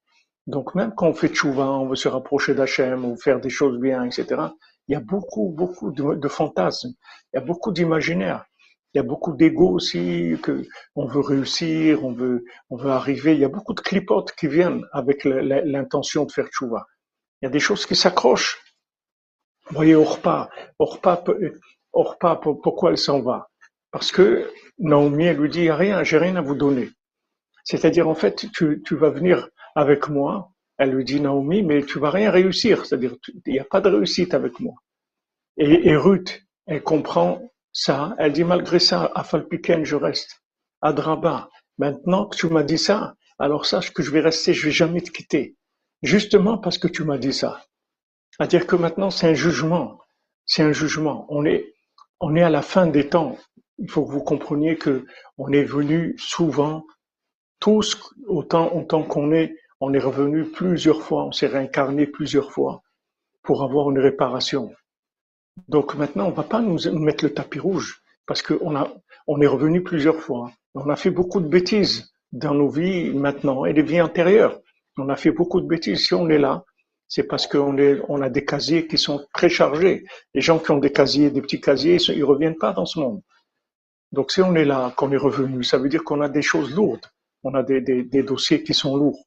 Donc même quand on fait tchouva, on veut se rapprocher d'Hachem ou faire des choses bien, etc., il y a beaucoup, beaucoup de, fantasmes, il y a beaucoup d'imaginaire, il y a beaucoup d'ego aussi, que on veut réussir, on veut, on veut arriver, il y a beaucoup de clipotes qui viennent avec l'intention de faire tchouva. Il y a des choses qui s'accrochent. Vous voyez, Orpa, Orpa, Orpa, pourquoi elle s'en va? Parce que Naomi, elle lui dit, rien, j'ai rien à vous donner. C'est-à-dire, en fait, tu, vas venir avec moi. Elle lui dit, Naomi, mais tu vas rien réussir. C'est-à-dire, il n'y a pas de réussite avec moi. Et, et Ruth, elle comprend ça. Elle dit, malgré ça, à Falpiken, je reste. À Draba. Maintenant que tu m'as dit ça, alors sache que je vais rester, je vais jamais te quitter. Justement parce que tu m'as dit ça. C'est-à-dire que maintenant, c'est un jugement. C'est un jugement. On est, on est à la fin des temps. Il faut que vous compreniez que on est venu souvent, tous, autant, qu'on est, on est revenu plusieurs fois, on s'est réincarné plusieurs fois pour avoir une réparation. Donc maintenant, on va pas nous mettre le tapis rouge parce qu'on a, on est revenu plusieurs fois. On a fait beaucoup de bêtises dans nos vies maintenant et les vies antérieures. On a fait beaucoup de bêtises. Si on est là, c'est parce qu'on a des casiers qui sont très chargés. Les gens qui ont des casiers, des petits casiers, ils reviennent pas dans ce monde. Donc si on est là, qu'on est revenu, ça veut dire qu'on a des choses lourdes. On a des, des, dossiers qui sont lourds.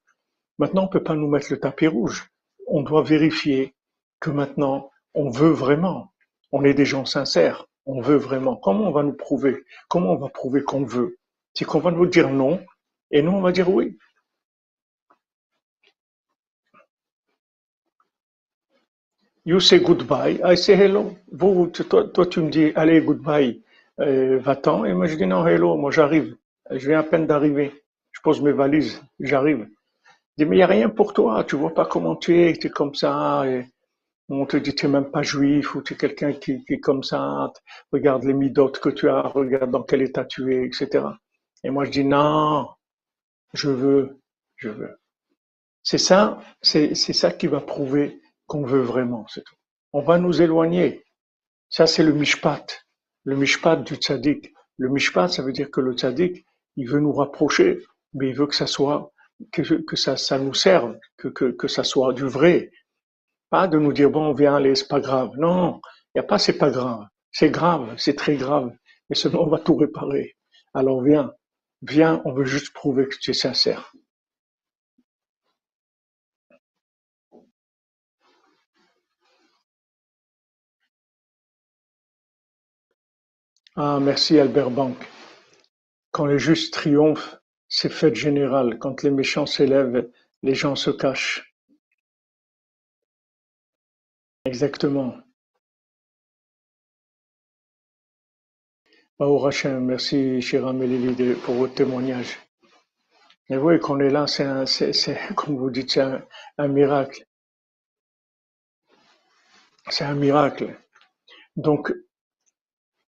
Maintenant, on peut pas nous mettre le tapis rouge. On doit vérifier que maintenant, on veut vraiment. On est des gens sincères. On veut vraiment. Comment on va nous prouver? Comment on va prouver qu'on veut? C'est qu'on va nous dire non, et nous, on va dire oui. You say goodbye, I say hello. Vous, toi, toi tu me dis, allez, goodbye, va-t'en. Et moi, je dis non, hello, moi j'arrive. Je viens à peine d'arriver. Je pose mes valises, j'arrive. Je dis, mais il n'y a rien pour toi, tu vois pas comment tu es, tu es comme ça. Et on te dit, tu n'es même pas juif, ou tu es quelqu'un qui, qui est comme ça. Regarde les midotes que tu as, regarde dans quel état tu es, etc. Et moi, je dis, non, je veux, je veux. C'est ça, c'est ça qui va prouver qu'on veut vraiment, c'est tout. On va nous éloigner. Ça, c'est le mishpat, le mishpat du tzaddik. Le mishpat, ça veut dire que le tzaddik, il veut nous rapprocher, mais il veut que ça soit, que, ça nous serve, que, que, que ça soit du vrai. Pas de nous dire, bon, viens, allez, c'est pas grave. Non, il n'y a pas, c'est pas grave. C'est grave, c'est très grave. Mais seulement, on va tout réparer. Alors viens, viens, on veut juste prouver que tu es sincère. Ah, merci Albert Bank. Quand les justes triomphent, c'est fête générale. Quand les méchants s'élèvent, les gens se cachent. Exactement. Bah, merci Shiram Elili pour votre témoignage. Et oui, qu'on est là, c'est, (laughs) comme vous dites, c'est un miracle. C'est un miracle. Donc,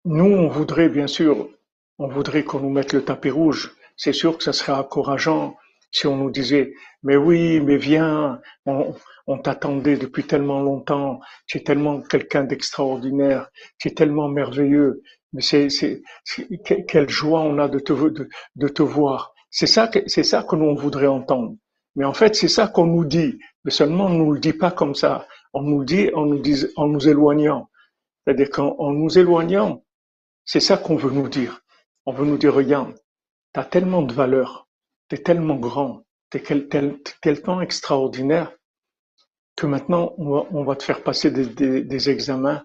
nous, on voudrait bien sûr, on voudrait qu'on nous mette le tapis rouge. C'est sûr que ça serait encourageant si on nous disait, mais oui, mais viens, on, t'attendait depuis tellement longtemps, tu es tellement quelqu'un d'extraordinaire, tu es tellement merveilleux, mais c'est, c'est, quelle joie on a de te, de, te voir. C'est ça, que, c'est ça que nous on voudrait entendre. Mais en fait, c'est ça qu'on nous dit. Mais seulement, on nous le dit pas comme ça. On nous dit, on nous dit, en nous éloignant. C'est-à-dire qu'en nous éloignant, c'est ça qu'on veut nous dire. On veut nous dire, regarde, tu as tellement de valeur, tu es tellement grand, tu es tellement extraordinaire que maintenant, on va, te faire passer des, examens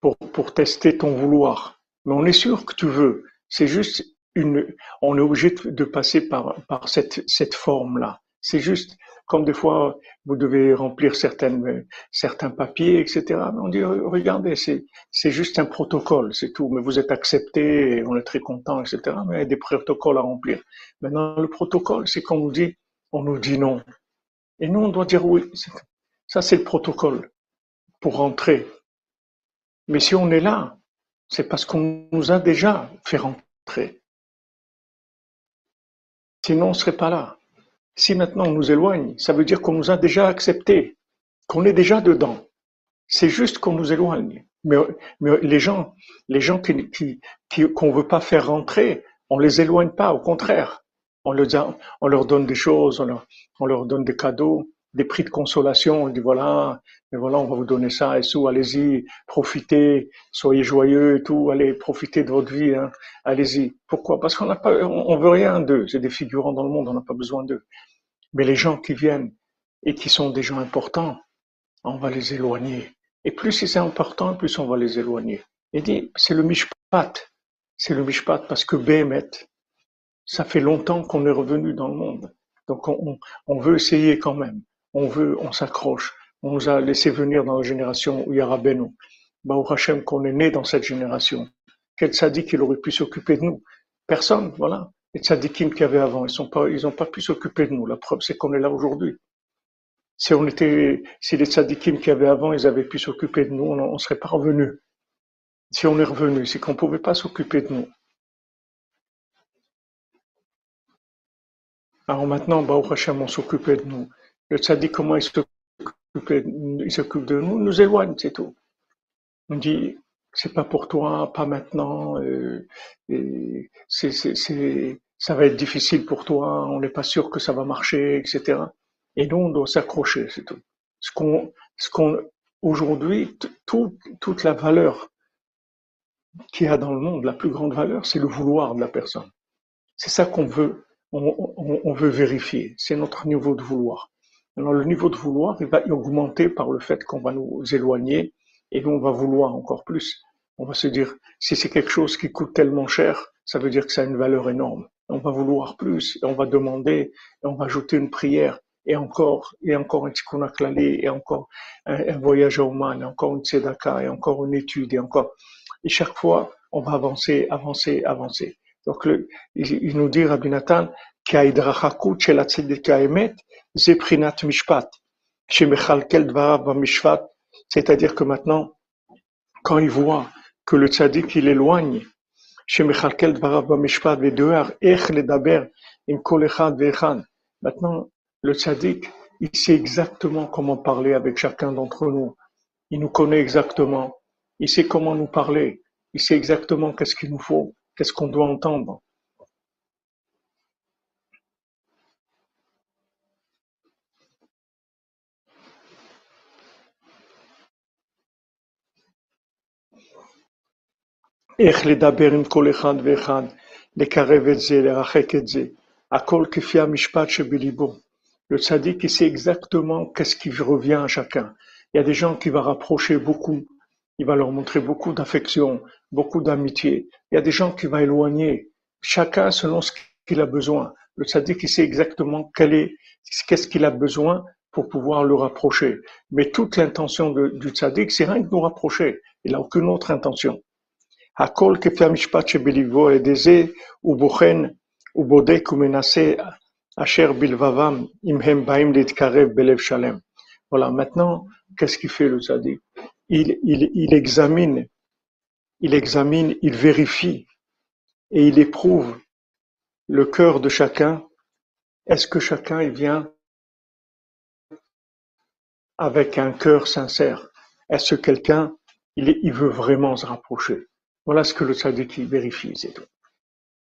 pour, tester ton vouloir. Mais on est sûr que tu veux. C'est juste une, on est obligé de passer par, cette forme-là. C'est juste comme des fois vous devez remplir certaines, certains papiers, etc. On dit regardez, c'est juste un protocole, c'est tout. Mais vous êtes accepté, on est très content, etc. Mais il y a des protocoles à remplir. Maintenant, le protocole, c'est qu'on nous dit, on nous dit non, et nous on doit dire oui. Ça c'est le protocole pour rentrer. Mais si on est là, c'est parce qu'on nous a déjà fait rentrer. Sinon, on serait pas là. Si maintenant on nous éloigne, ça veut dire qu'on nous a déjà accepté, qu'on est déjà dedans. C'est juste qu'on nous éloigne. Mais, les gens, les gens qui, qui, qu'on veut pas faire rentrer, on les éloigne pas, au contraire. On leur, on donne des choses, on leur, on donne des cadeaux, des prix de consolation. On dit voilà, mais voilà, on va vous donner ça et tout. Allez-y, profitez, soyez joyeux et tout. Allez, profitez de votre vie. Hein. Allez-y. Pourquoi? Parce qu'on n'a pas, on, veut rien d'eux. C'est des figurants dans le monde. On n'a pas besoin d'eux. Mais les gens qui viennent et qui sont des gens importants, on va les éloigner. Et plus c'est important, plus on va les éloigner. Il dit, c'est le mishpat. C'est le mishpat parce que Béhémet, ça fait longtemps qu'on est revenu dans le monde. Donc on, on veut essayer quand même. On veut, on s'accroche. On nous a laissé venir dans la génération où il y a Hashem qu'on est né dans cette génération. Quel dit qu'il aurait pu s'occuper de nous Personne, voilà. Les tzadikim qu'il y avait avant, ils n'ont pas, pu s'occuper de nous. La preuve, c'est qu'on est là aujourd'hui. Si si les tzadikim qu'il y avait avant, ils avaient pu s'occuper de nous, on ne serait pas revenu. Si on est revenu, c'est qu'on ne pouvait pas s'occuper de nous. Alors maintenant, Baruch Hashem, on s'occupait de nous. Le tzadik, comment il s'occupe de nous, nous éloigne, c'est tout. On dit, c'est pas pour toi, pas maintenant, euh, ça va être difficile pour toi, on n'est pas sûr que ça va marcher, etc. Et nous, on doit s'accrocher, c'est tout. Ce qu'on, aujourd'hui, toute la valeur qu'il y a dans le monde, la plus grande valeur, c'est le vouloir de la personne. C'est ça qu'on veut, on veut vérifier. C'est notre niveau de vouloir. Alors, le niveau de vouloir, il va augmenter par le fait qu'on va nous éloigner et on va vouloir encore plus. On va se dire, si c'est quelque chose qui coûte tellement cher, ça veut dire que ça a une valeur énorme. On va vouloir plus, et on va demander, et on va ajouter une prière, et encore, et encore un tikkun et encore un, voyage à Oman, et encore une tzedaka, et encore une étude, et encore. Et chaque fois, on va avancer, avancer, avancer. Donc, le, il, nous dit, Rabbi Nathan, mishpat, c'est-à-dire que maintenant, quand il voit que le tzaddik il éloigne, maintenant le tzaddik il sait exactement comment parler avec chacun d'entre nous. Il nous connaît exactement. Il sait comment nous parler. Il sait exactement qu'est-ce qu'il nous faut, qu'est-ce qu'on doit entendre. איך לדבר עם כל אחד ואחד, לקרב את זה, לרחק את זה, הכל כפי המשפט שבליבו. Le tzaddik, il sait exactement qu'est-ce qui revient à chacun. Il y a des gens qui va rapprocher beaucoup, il va leur montrer beaucoup d'affection, beaucoup d'amitié. Il y a des gens qui va éloigner, chacun selon ce qu'il a besoin. Le tzaddik, il sait exactement quel est, qu'est-ce qu'il a besoin pour pouvoir le rapprocher. Mais toute l'intention du tzaddik, c'est rien que nous rapprocher. Il n'a aucune autre intention. הכל כפי המשפט שבלבבו, על ידי זה הוא בוחן ובודק ומנסה אשר בלבבם, אם הם באים להתקרב בלב שלם. Voilà, maintenant, qu'est-ce qu'il fait le tzaddik il, il, il examine, il examine, il vérifie et il éprouve le cœur de chacun. Est-ce que chacun il vient avec un cœur sincère Est-ce que quelqu'un il, il veut vraiment se rapprocher Voilà ce que le tzaddik vérifie, c'est tout.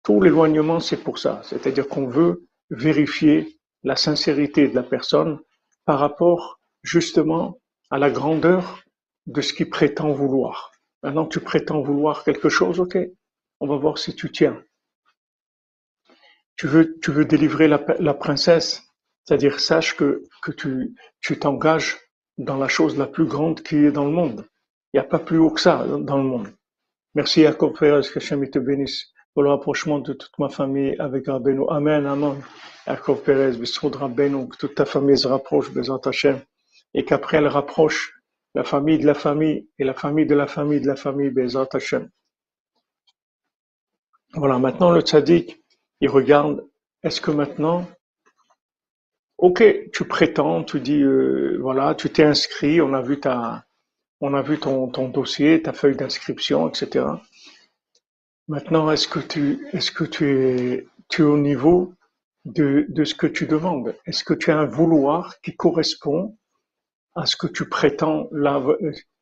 Tout l'éloignement, c'est pour ça. C'est-à-dire qu'on veut vérifier la sincérité de la personne par rapport justement à la grandeur de ce qu'il prétend vouloir. Maintenant, tu prétends vouloir quelque chose, ok, on va voir si tu tiens. Tu veux, tu veux délivrer la, la princesse, c'est-à-dire sache que, que tu, tu t'engages dans la chose la plus grande qui est dans le monde. Il n'y a pas plus haut que ça dans le monde. Merci Jacob que Hachem te bénisse pour le rapprochement de toute ma famille avec Rabbeinu? Amen, Amen. Jacob Perez, Bistroud Rabbeinu, que toute ta famille se rapproche, Bézant Hachem, et qu'après elle rapproche la famille de la famille et la famille de la famille de la famille, Bézant Hachem. Voilà, maintenant le tzaddik, il regarde, est-ce que maintenant, ok, tu prétends, tu dis, euh, voilà, tu t'es inscrit, on a vu ta, on a vu ton, dossier, ta feuille d'inscription, etc. Maintenant, est-ce que tu, es, au niveau de, ce que tu demandes? Est-ce que tu as un vouloir qui correspond à ce que tu prétends là,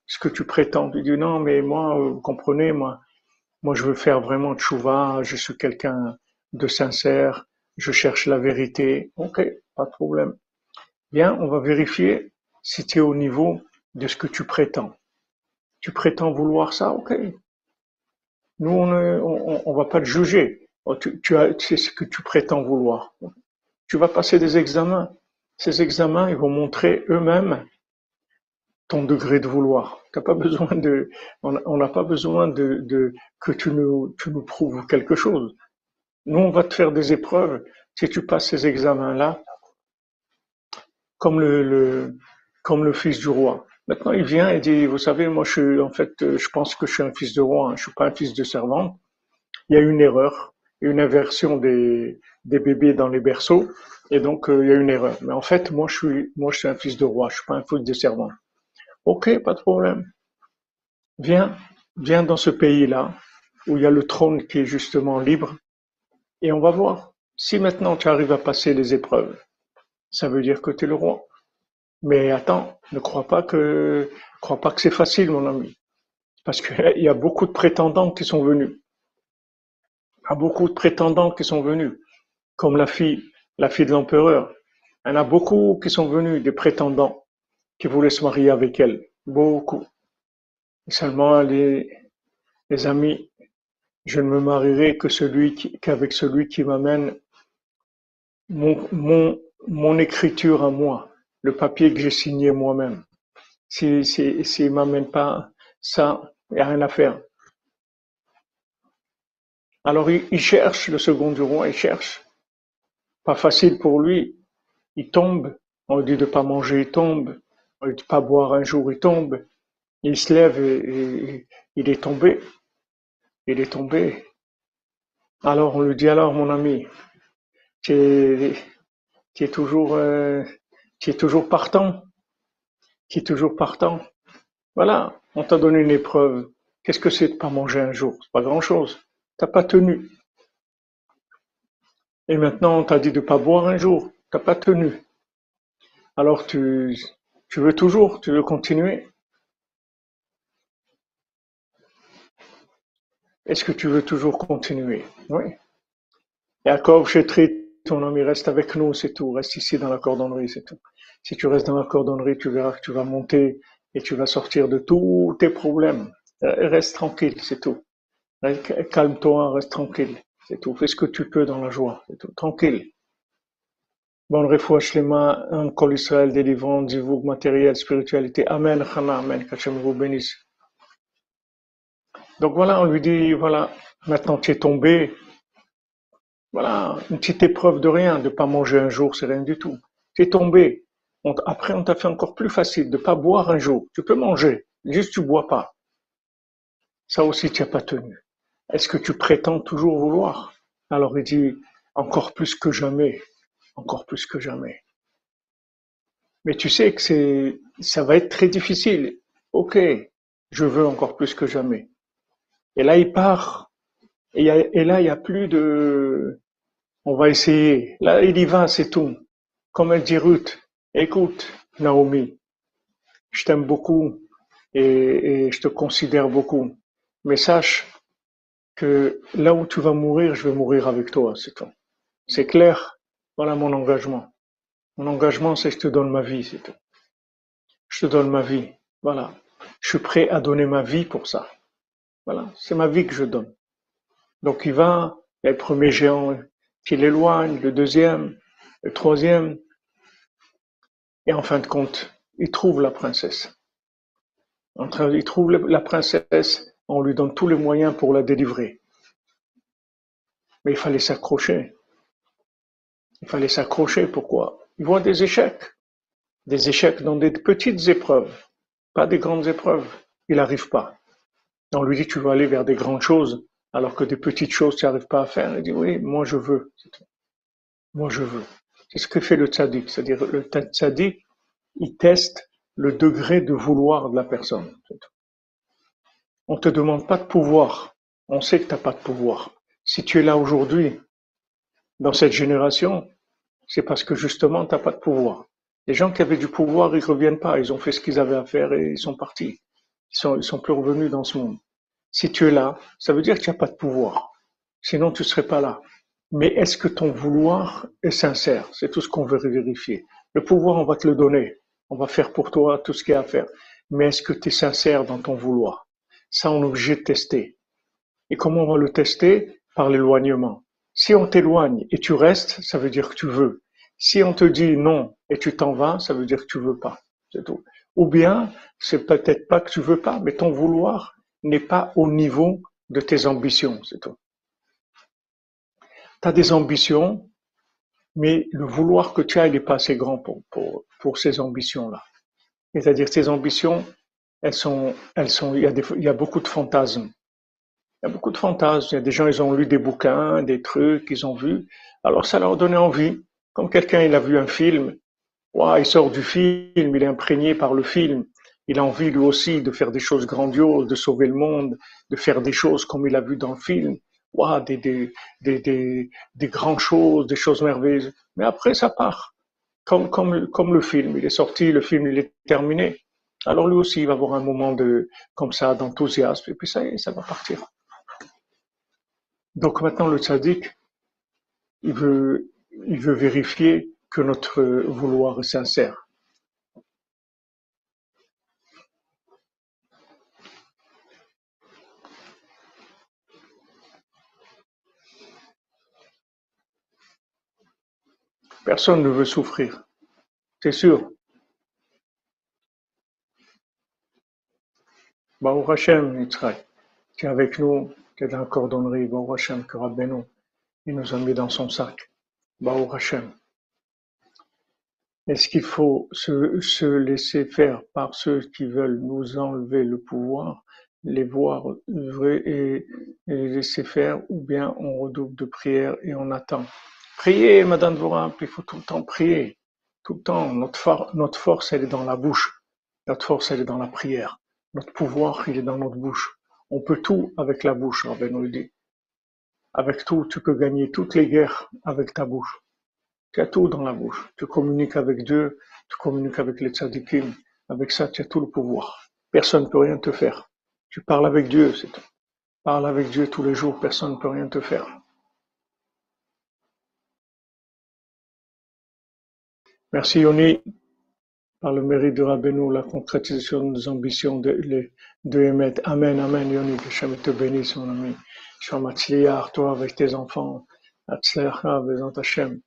ce que tu prétends? Dis non, mais moi, vous comprenez, moi, moi, je veux faire vraiment tchouva, je suis quelqu'un de sincère, je cherche la vérité. Ok, pas de problème. Bien, on va vérifier si tu es au niveau de ce que tu prétends. Tu prétends vouloir ça, ok. Nous, on ne on, va pas te juger. Oh, tu, tu as, c'est ce que tu prétends vouloir. Tu vas passer des examens. Ces examens, ils vont montrer eux-mêmes ton degré de vouloir. T'as pas besoin de, on n'a pas besoin de, que tu nous, tu nous prouves quelque chose. Nous, on va te faire des épreuves. Si tu passes ces examens-là, comme le, comme le fils du roi. Maintenant, il vient et dit, vous savez, moi, je suis, en fait, je pense que je suis un fils de roi, hein. je suis pas un fils de servante. Il y a une erreur, une inversion des, des bébés dans les berceaux, et donc euh, il y a une erreur. Mais en fait, moi, je suis, moi, je suis un fils de roi, je suis pas un fils de servante. Ok, pas de problème. Viens, viens dans ce pays-là, où il y a le trône qui est justement libre, et on va voir. Si maintenant tu arrives à passer les épreuves, ça veut dire que tu es le roi. Mais attends, ne crois pas que, crois pas que c'est facile, mon ami. Parce qu'il (laughs) y a beaucoup de prétendants qui sont venus. Il y a beaucoup de prétendants qui sont venus. Comme la fille, la fille de l'empereur. Il y en a beaucoup qui sont venus, des prétendants, qui voulaient se marier avec elle. Beaucoup. seulement les, les amis, je ne me marierai que celui qu'avec celui qui m'amène mon, mon, mon écriture à moi le papier que j'ai signé moi-même. S'il si, si, ne m'amène pas ça, il a rien à faire. Alors il, cherche le second du roi, il cherche. Pas facile pour lui. Il tombe. On lui dit de pas manger, il tombe. On lui dit de pas boire un jour, il tombe. Il se lève et, il est tombé. Il est tombé. Alors on lui dit alors mon ami, tu es, toujours euh, qui est toujours partant, qui est toujours partant. Voilà, on t'a donné une épreuve. Qu'est-ce que c'est de pas manger un jour? C'est pas grand-chose. T'as pas tenu. Et maintenant, on t'a dit de pas boire un jour. T'as pas tenu. Alors tu, tu veux toujours, tu veux continuer. Est-ce que tu veux toujours continuer? Oui. Jacob Chetrit ton ami reste avec nous, c'est tout. Reste ici dans la cordonnerie, c'est tout. Si tu restes dans la cordonnerie, tu verras que tu vas monter et tu vas sortir de tous tes problèmes. Euh, reste tranquille, c'est tout. Calme-toi, reste tranquille, c'est tout. Fais ce que tu peux dans la joie, c'est tout. Tranquille. Bon refouach mains, un col Israël, délivrance, divoug, matériel, spiritualité. Amen, Chana, Amen, vous bénisse. Donc voilà, on lui dit, voilà, maintenant tu es tombé, voilà, une petite épreuve de rien, de pas manger un jour, c'est rien du tout. Tu es tombé. après, on t'a fait encore plus facile de pas boire un jour. Tu peux manger, juste tu bois pas. Ça aussi, tu n'as pas tenu. Est-ce que tu prétends toujours vouloir? Alors il dit, encore plus que jamais, encore plus que jamais. Mais tu sais que c'est, ça va être très difficile. Ok, je veux encore plus que jamais. Et là, il part et, là, il n'y a plus de on va essayer. Là, il y va, c'est tout. Comme elle dit Ruth, écoute, Naomi, je t'aime beaucoup et, je te considère beaucoup. Mais sache que là où tu vas mourir, je vais mourir avec toi, c'est tout. C'est clair. Voilà mon engagement. Mon engagement, c'est je te donne ma vie, c'est tout. Je te donne ma vie. Voilà. Je suis prêt à donner ma vie pour ça. Voilà. C'est ma vie que je donne. Donc il va, il y a le premier géant qui l'éloigne, le deuxième, le troisième, et en fin de compte, il trouve la princesse. Il trouve la princesse, on lui donne tous les moyens pour la délivrer. Mais il fallait s'accrocher. Il fallait s'accrocher, pourquoi? Il voit des échecs. Des échecs dans des petites épreuves, pas des grandes épreuves. Il n'arrive pas. On lui dit, tu vas aller vers des grandes choses alors que des petites choses tu n'arrives pas à faire. Il dit oui, moi je veux. Moi je veux. C'est ce que fait le tzaddik. C'est-à-dire le tzaddik, il teste le degré de vouloir de la personne. On ne te demande pas de pouvoir. On sait que tu n'as pas de pouvoir. Si tu es là aujourd'hui, dans cette génération, c'est parce que justement tu n'as pas de pouvoir. Les gens qui avaient du pouvoir, ils reviennent pas. Ils ont fait ce qu'ils avaient à faire et ils sont partis. Ils sont, ils sont plus revenus dans ce monde. Si tu es là, ça veut dire que tu n'as pas de pouvoir. Sinon, tu ne serais pas là. Mais est-ce que ton vouloir est sincère? C'est tout ce qu'on veut vérifier. Le pouvoir, on va te le donner. On va faire pour toi tout ce qu'il y a à faire. Mais est-ce que tu es sincère dans ton vouloir? Ça, on est obligé de tester. Et comment on va le tester? Par l'éloignement. Si on t'éloigne et tu restes, ça veut dire que tu veux. Si on te dit non et tu t'en vas, ça veut dire que tu veux pas. C'est tout. Ou bien, c'est peut-être pas que tu veux pas, mais ton vouloir n'est pas au niveau de tes ambitions, c'est tout. Tu as des ambitions, mais le vouloir que tu as, il n'est pas assez grand pour, pour, pour ces ambitions-là. C'est-à-dire, ces ambitions, elles sont, elles sont, il y a il y a beaucoup de fantasmes. Il y a beaucoup de fantasmes. Il y a des gens, ils ont lu des bouquins, des trucs, ils ont vu. Alors, ça leur donnait envie. Comme quelqu'un, il a vu un film. il sort du film, il est imprégné par le film. Il a envie, lui aussi, de faire des choses grandioses, de sauver le monde, de faire des choses comme il a vu dans le film. des, des, des, des, des grandes choses, des choses merveilleuses. Mais après, ça part. Comme, comme, comme le film. Il est sorti, le film, il est terminé. Alors lui aussi, il va avoir un moment de, comme ça, d'enthousiasme. Et puis ça ça va partir. Donc maintenant, le tzaddik, il veut, il veut vérifier que notre vouloir est sincère. Personne ne veut souffrir, c'est sûr. Baruch Hashem, Yitzhak, tu es avec nous, tu es dans la cordonnerie, Baruch Hashem, que Rabbeinu, il nous a mis dans son sac. Baruch Hashem. Est-ce qu'il faut se, se, laisser faire par ceux qui veulent nous enlever le pouvoir, les voir œuvrer et, les laisser faire, ou bien on redouble de prière et on attend? Priez, Madame Dvorak, il faut tout le temps prier. Tout le temps. Notre, force, elle est dans la bouche. Notre force, elle est dans la prière. Notre pouvoir, il est dans notre bouche. On peut tout avec la bouche, Rabbi dit. Avec tout, tu peux gagner toutes les guerres avec ta bouche. Tu as tout dans la bouche. Tu communiques avec Dieu, tu communiques avec les tzadikim. Avec ça, tu as tout le pouvoir. Personne ne peut rien te faire. Tu parles avec Dieu, c'est tout. Parle avec Dieu tous les jours, personne ne peut rien te faire. Merci Yoni, par le mérite de Rabbeinu, la concrétisation des ambitions de, de. Amen, Amen Yoni, que Shem te bénisse mon ami. Shem toi avec tes enfants, Atzliach, Bezant Hashem.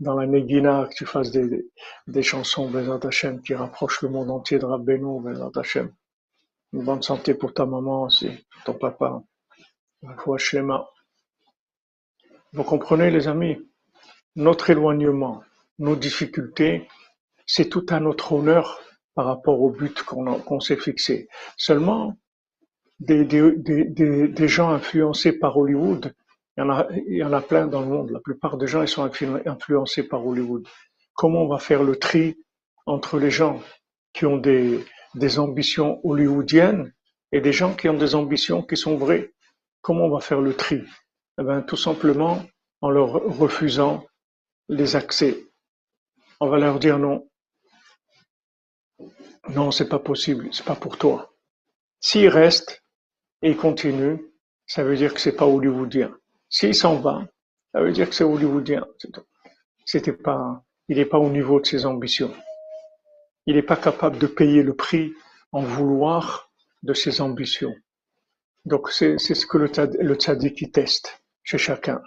Dans la Negina, que tu fasses des, des chansons, Bezant Hashem, qui rapprochent le monde entier de Rabbeinu, Bezant Hashem. Une bonne santé pour ta maman aussi, ton papa. Vous comprenez les amis, notre éloignement, nos difficultés, c'est tout à notre honneur par rapport au but qu'on s'est fixé. Seulement, des, gens influencés par Hollywood, il y, en a, plein dans le monde. La plupart des gens ils sont influencés par Hollywood. Comment on va faire le tri entre les gens qui ont des, des ambitions hollywoodiennes et des gens qui ont des ambitions qui sont vraies? Comment on va faire le tri? Eh ben, Tout simplement en leur refusant les accès on va leur dire non. Non, c'est pas possible, c'est pas pour toi. S'il reste et il continue, ça veut dire que c'est pas hollywoodien. S'il s'en va, ça veut dire que c'est hollywoodien. C'était pas, il n'est pas au niveau de ses ambitions. Il n'est pas capable de payer le prix en vouloir de ses ambitions. Donc c'est ce que le, le tzaddik teste chez chacun.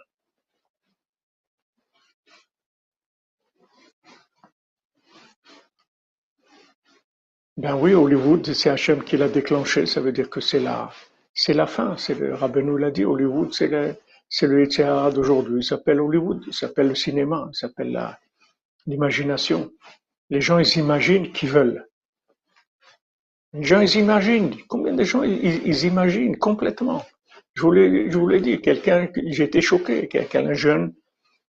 Ben oui, Hollywood, c'est Hachem qui l'a déclenché, ça veut dire que c'est la, c'est la fin, c'est le Rabbeinu l'a dit, Hollywood, c'est le, c'est le d'aujourd'hui, il s'appelle Hollywood, il s'appelle le cinéma, il s'appelle la, l'imagination. Les gens, ils imaginent qu'ils veulent. Les gens, ils imaginent. Combien de gens, ils, imaginent complètement? Je vous l'ai, je dit, quelqu'un, j'étais choqué, quelqu'un jeune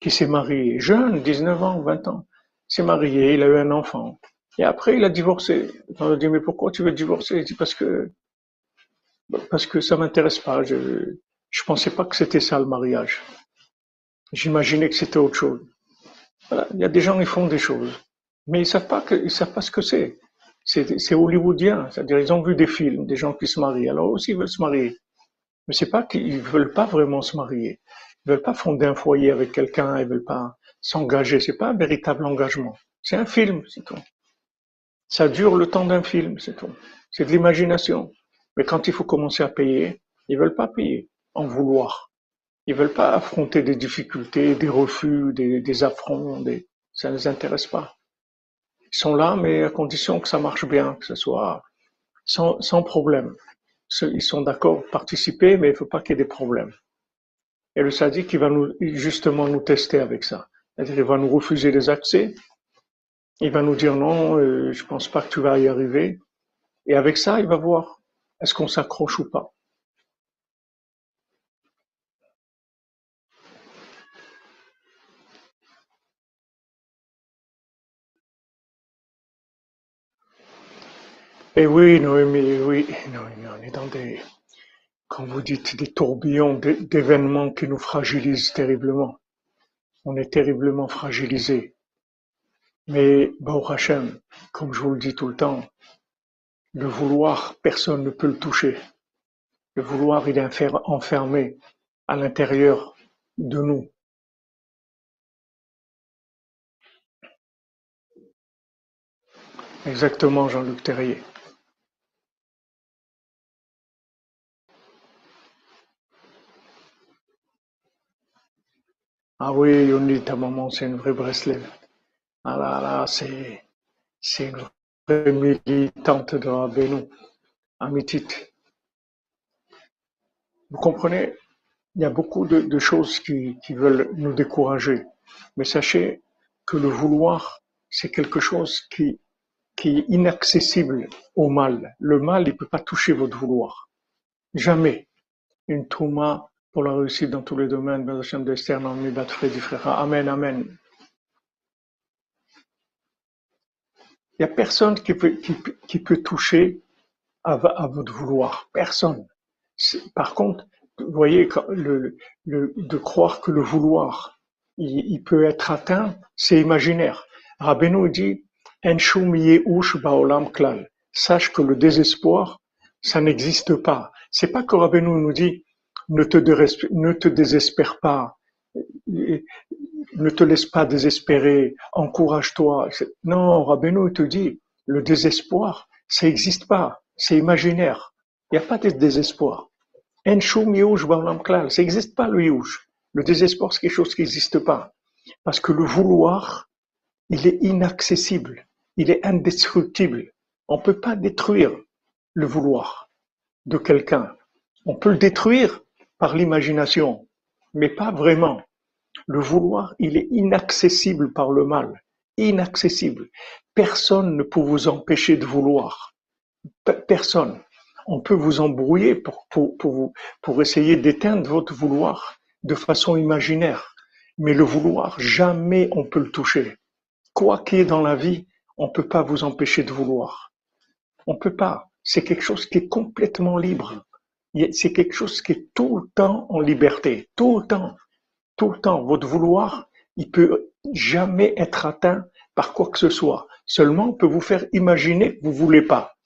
qui s'est marié, jeune, 19 ans, 20 ans, s'est marié, il a eu un enfant. Et après, il a divorcé. On a dit, mais pourquoi tu veux divorcer? Il dit, parce que, parce que ça m'intéresse pas. Je, je pensais pas que c'était ça le mariage. J'imaginais que c'était autre chose. Voilà. Il y a des gens, qui font des choses. Mais ils savent pas que, savent pas ce que. C'est, c'est hollywoodien. C'est-à-dire, ils ont vu des films, des gens qui se marient. Alors aussi, ils veulent se marier. Mais c'est pas qu'ils veulent pas vraiment se marier. Ils veulent pas fonder un foyer avec quelqu'un. Ils veulent pas s'engager. C'est pas un véritable engagement. C'est un film, c'est tout. Ça dure le temps d'un film, c'est tout. C'est de l'imagination. Mais quand il faut commencer à payer, ils veulent pas payer, en vouloir. Ils veulent pas affronter des difficultés, des refus, des, affronts, des... ça ne les intéresse pas. Ils sont là, mais à condition que ça marche bien, que ce soit sans, problème. Ils sont d'accord participer, mais il ne faut pas qu'il y ait des problèmes. Et le sadique, il va nous, justement nous tester avec ça. Il va nous refuser des accès. Il va nous dire non, euh, je pense pas que tu vas y arriver. Et avec ça, il va voir est-ce qu'on s'accroche ou pas. Et oui, Noémie, oui, Noémie, on est dans des, comme vous dites, des tourbillons d'événements qui nous fragilisent terriblement. On est terriblement fragilisé. Mais, Baruch Hashem, comme je vous le dis tout le temps, le vouloir, personne ne peut le toucher. Le vouloir, il est enfermé à l'intérieur de nous. Exactement, Jean-Luc Terrier. Ah oui, Yoni, ta maman, c'est une vraie Breslev. Ah là là, c'est, c'est une vraie militante de la Bénou, Amitit. Vous comprenez, il y a beaucoup de, choses qui, qui veulent nous décourager. Mais sachez que le vouloir, c'est quelque chose qui, qui est inaccessible au mal. Le mal, il peut pas toucher votre vouloir. Jamais. Une touma pour la réussite dans tous les domaines. Amen, amen. Il n'y a personne qui peut, qui, peut toucher à, votre vouloir. Personne. Par contre, vous voyez, de croire que le vouloir, il, peut être atteint, c'est imaginaire. Rabbeinu dit. Sache que le désespoir, ça n'existe pas. C'est pas que Rabbeinu nous dit, ne te, ne te désespère pas, ne te laisse pas désespérer, encourage-toi. Non, Rabbeinu te dit, le désespoir, ça n'existe pas, c'est imaginaire. Il n'y a pas de désespoir. En ça n'existe pas le yush. Le désespoir, c'est quelque chose qui n'existe pas. Parce que le vouloir, il est inaccessible, il est indestructible. On ne peut pas détruire le vouloir de quelqu'un. On peut le détruire par l'imagination, mais pas vraiment. Le vouloir, il est inaccessible par le mal. Inaccessible. Personne ne peut vous empêcher de vouloir. Personne. On peut vous embrouiller pour, essayer d'éteindre votre vouloir de façon imaginaire. Mais le vouloir, jamais on peut le toucher. Quoi qu'il y ait dans la vie, on ne peut pas vous empêcher de vouloir. On ne peut pas. C'est quelque chose qui est complètement libre. C'est quelque chose qui est tout le temps en liberté. Tout le temps tout le temps. Votre vouloir, il peut jamais être atteint par quoi que ce soit. Seulement, on peut vous faire imaginer que vous voulez pas.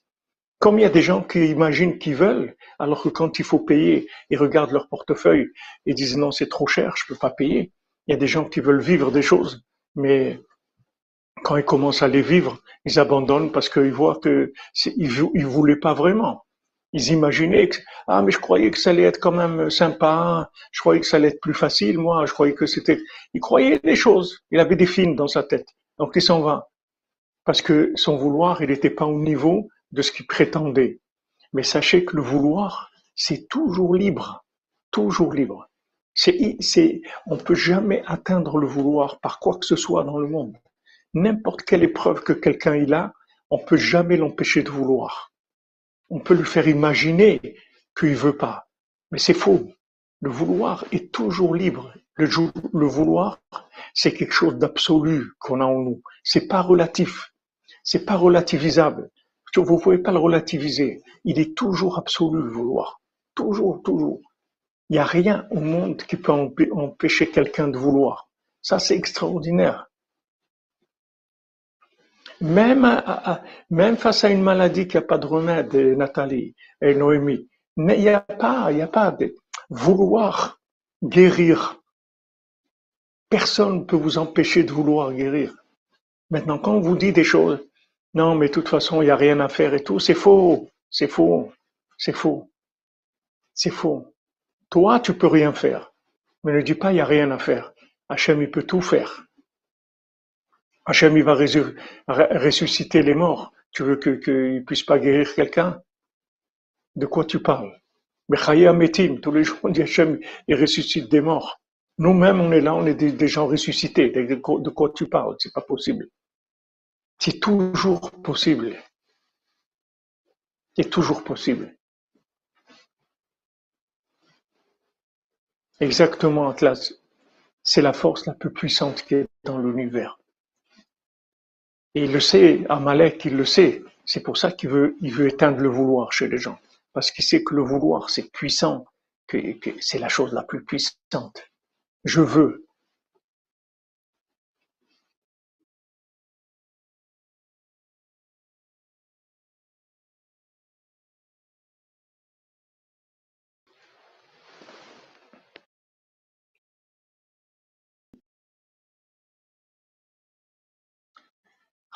Comme il y a des gens qui imaginent qu'ils veulent, alors que quand il faut payer, ils regardent leur portefeuille et disent non, c'est trop cher, je peux pas payer. Il y a des gens qui veulent vivre des choses, mais quand ils commencent à les vivre, ils abandonnent parce qu'ils voient que ils voulaient pas vraiment. Ils imaginaient que, ah, mais je croyais que ça allait être quand même sympa, je croyais que ça allait être plus facile, moi, je croyais que c'était, il croyait des choses, il avait des films dans sa tête. Donc il s'en va. Parce que son vouloir, il n'était pas au niveau de ce qu'il prétendait. Mais sachez que le vouloir, c'est toujours libre. Toujours libre. C'est, c'est, on peut jamais atteindre le vouloir par quoi que ce soit dans le monde. N'importe quelle épreuve que quelqu'un a, on peut jamais l'empêcher de vouloir. On peut lui faire imaginer qu'il veut pas, mais c'est faux. Le vouloir est toujours libre. Le, vouloir, c'est quelque chose d'absolu qu'on a en nous. C'est pas relatif. C'est pas relativisable. Vous pouvez pas le relativiser. Il est toujours absolu, le vouloir. Toujours, toujours. Il n'y a rien au monde qui peut empêcher quelqu'un de vouloir. Ça, c'est extraordinaire. Même, même face à une maladie qui n'a pas de remède, Nathalie et Noémie, il n'y a pas, il a pas de vouloir guérir. Personne ne peut vous empêcher de vouloir guérir. Maintenant, quand on vous dit des choses, non, mais de toute façon, il n'y a rien à faire et tout, c'est faux, c'est faux, c'est faux, c'est faux. Toi, tu peux rien faire. Mais ne dis pas, il n'y a rien à faire. Hachem, il peut tout faire. Hachem, il va ressusciter les morts. Tu veux qu'il ne puisse pas guérir quelqu'un? De quoi tu parles? Mais Metim, tous les jours on dit Hachem, il ressuscite des morts. Nous-mêmes, on est là, on est des, gens ressuscités. De, quoi- de quoi tu parles? C'est pas possible. C'est toujours possible. C'est toujours possible. Exactement, Atlas. C'est la force la plus puissante qui est dans l'univers. Et il le sait, Amalek, il le sait. C'est pour ça qu'il veut, il veut éteindre le vouloir chez les gens. Parce qu'il sait que le vouloir, c'est puissant, que, que c'est la chose la plus puissante. Je veux.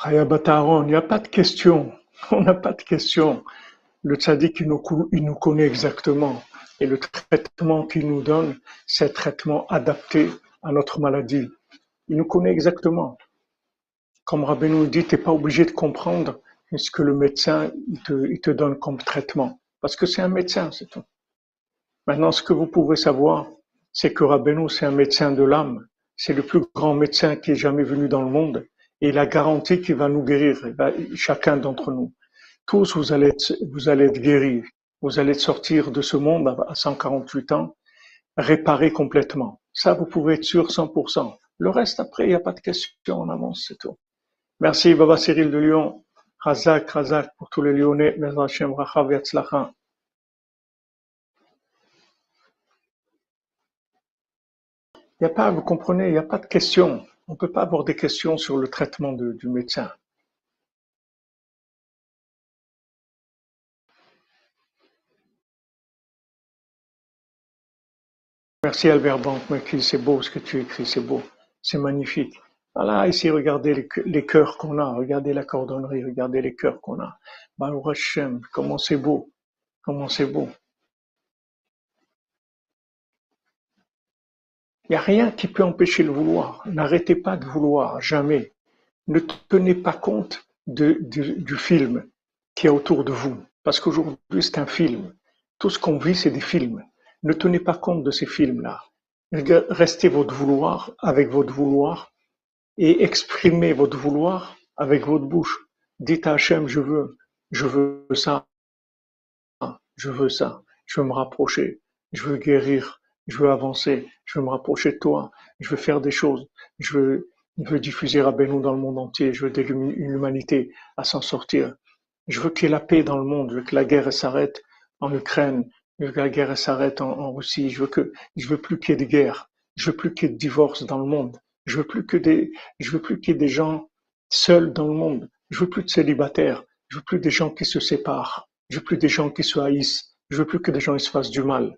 Hayabat Aaron, il n'y a pas de question. (laughs) On n'a pas de question. Le tzaddik, il nous, connaît exactement. Et le traitement qu'il nous donne, c'est un traitement adapté à notre maladie. Il nous connaît exactement. Comme Rabbi nous dit, tu n'es pas obligé de comprendre ce que le médecin il te, il te donne comme traitement. Parce que c'est un médecin, c'est tout. Maintenant, ce que vous pouvez savoir, c'est que Rabbeinu, c'est un médecin de l'âme. C'est le plus grand médecin qui est jamais venu dans le monde. Et il a garanti qu'il va nous guérir, il va- chacun d'entre nous. Tous, vous allez être, vous allez être guéris. Vous allez sortir de ce monde à à 148 ans, réparé complètement. Ça, vous pouvez être sûr 100%. Le reste, après, il n'y a pas de question, on avance, c'est tout. Merci, Baba Cyril de Lyon. Razak, Razak pour tous les Lyonnais. Hashem, Rachav Yatzlacha. Il n'y a pas, vous comprenez, il n'y a pas de question. On ne peut pas avoir des questions sur le traitement du médecin. Merci Albert Banque, c'est beau ce que tu écris, c'est beau, c'est magnifique. Voilà, ici, regardez les, cœurs- qu'on a, regardez la cordonnerie, regardez les cœurs qu'on a. Baruch comment c'est beau, comment c'est beau. N'y a rien qui peut empêcher le vouloir. N'arrêtez pas de vouloir, jamais. Ne tenez pas compte du film qui est autour de vous. Parce qu'aujourd'hui, c'est un film. Tout ce qu'on vit, c'est des films. Ne tenez pas compte de ces films-là. Restez votre vouloir avec votre vouloir et exprimez votre vouloir avec votre bouche. Dites à Hachem, je veux, je veux ça, je veux ça, je veux me rapprocher, je veux guérir, je veux avancer, je veux me rapprocher de toi, je veux faire des choses, je veux, je veux diffuser Rabbeinu dans le monde entier, je veux aider l'hum- l'humanité à s'en sortir. Je veux qu'il y ait la paix dans le monde, je veux que la guerre s'arrête en Ukraine, je veux que la guerre s'arrête en, en Russie, je veux que, je veux plus qu'il y ait de guerre, je veux plus qu'il y ait de divorce dans le monde, je veux plus que des, je veux plus qu'il y ait des gens seuls dans le monde, je veux plus de célibataires, je veux plus des gens qui se séparent, je veux plus des gens qui se haïssent, je veux plus que des gens ils se fassent du mal.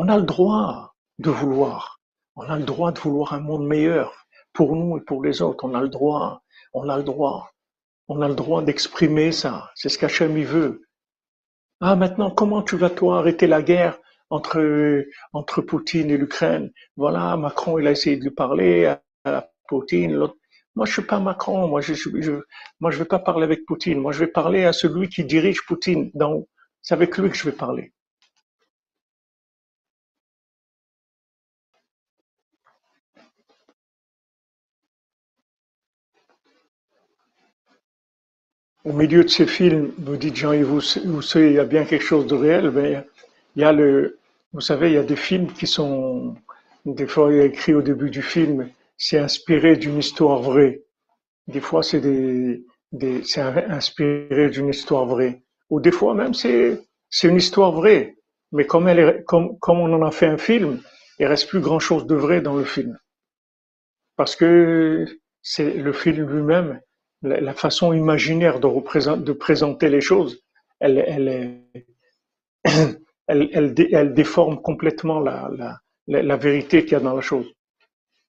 On a le droit de vouloir, on a le droit de vouloir un monde meilleur pour nous et pour les autres, on a le droit, on a le droit, on a le droit d'exprimer ça, c'est ce qu'Hachem il veut. Ah, maintenant, comment tu vas toi arrêter la guerre entre, entre Poutine et l'Ukraine? Voilà, Macron, il a essayé de lui parler à, à Poutine. Moi, je suis pas Macron, moi, je, je vais pas parler avec Poutine, moi, je vais parler à celui qui dirige Poutine d'en haut. C'est avec lui que je vais parler. Au milieu de ces films, vous dites Jean-Yves il y a bien quelque chose de réel, mais il y a le, vous savez, il y a des films qui sont, des fois, il y a écrit au début du film, c'est inspiré d'une histoire vraie. Des fois, c'est des, des, c'est inspiré d'une histoire vraie. Ou des fois, même, c'est, c'est une histoire vraie. Mais comme elle est, comme, comme on en a fait un film, il reste plus grand chose de vrai dans le film. Parce que c'est le film lui-même, la, façon imaginaire de représenter, présenter les choses, elle, elle, (clears throat) elle, elle, dé- elle déforme complètement la, vérité qu'il y a dans la chose.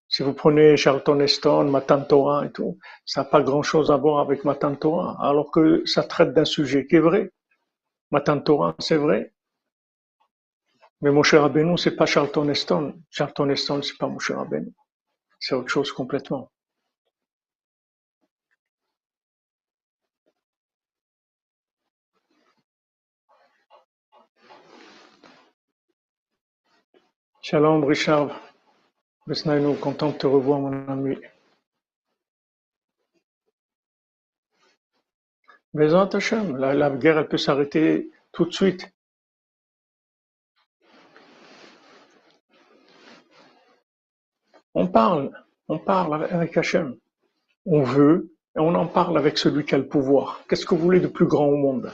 Si vous prenez Charlton Heston, Matan Torah et tout, ça n'a pas grand-chose à voir avec Matan Torah, alors que ça traite d'un sujet qui est vrai. Matan Torah, c'est vrai, mais Moshe Rabbeinu, c'est pas Charlton Heston. Charlton Heston, c'est pas Moshe Rabbeinu. C'est autre chose complètement. Shalom Richard. Besnaïnou, content de te revoir mon ami. Bezat Hashem, la, la guerre elle peut s'arrêter tout de suite. On parle, on parle avec Hachem. On veut, et on en parle avec celui qui a le pouvoir. Qu'est-ce que vous voulez de plus grand au monde?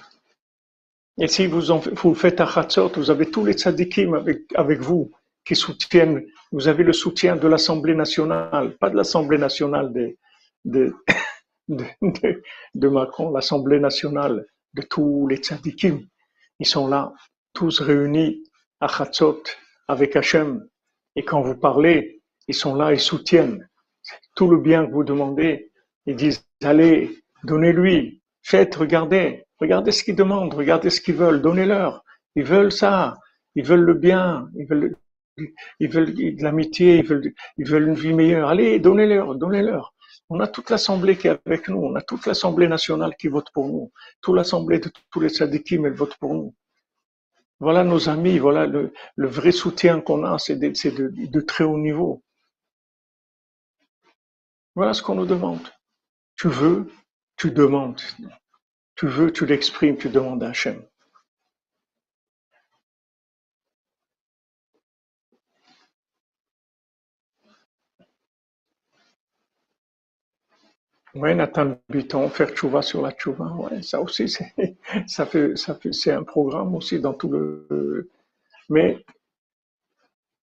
Et si vous, en, vous faites à Hatzot, vous avez tous les tzadikim avec, avec vous qui soutiennent, vous avez le soutien de l'Assemblée nationale, pas de l'Assemblée nationale de, de, de, Macron, l'Assemblée nationale de tous les tzadikim. Ils sont là, tous réunis à Hatzot avec Hachem. Et quand vous parlez, ils sont là, ils soutiennent tout le bien que vous demandez. Ils disent, allez, donnez-lui, faites, regardez, regardez ce qu'ils demandent, regardez ce qu'ils veulent, donnez-leur. Ils veulent ça, ils veulent le bien, ils veulent, ils veulent de l'amitié, ils veulent, une vie meilleure. Allez, donnez-leur, donnez-leur. On a toute l'Assemblée qui est avec nous, on a toute l'Assemblée nationale qui vote pour nous, toute l'Assemblée de tous les sadikim, elle vote pour nous. Voilà nos amis, voilà le, vrai soutien qu'on a, c'est de, de, de très haut niveau. Voilà ce qu'on nous demande. Tu veux, tu demandes. Tu veux, tu l'exprimes, tu demandes à Hachem. Oui, Nathan Buton, faire tchouva sur la tchouva, ouais, ça aussi, (laughs) ça fait, ça fait, c'est un programme aussi dans tout le, mais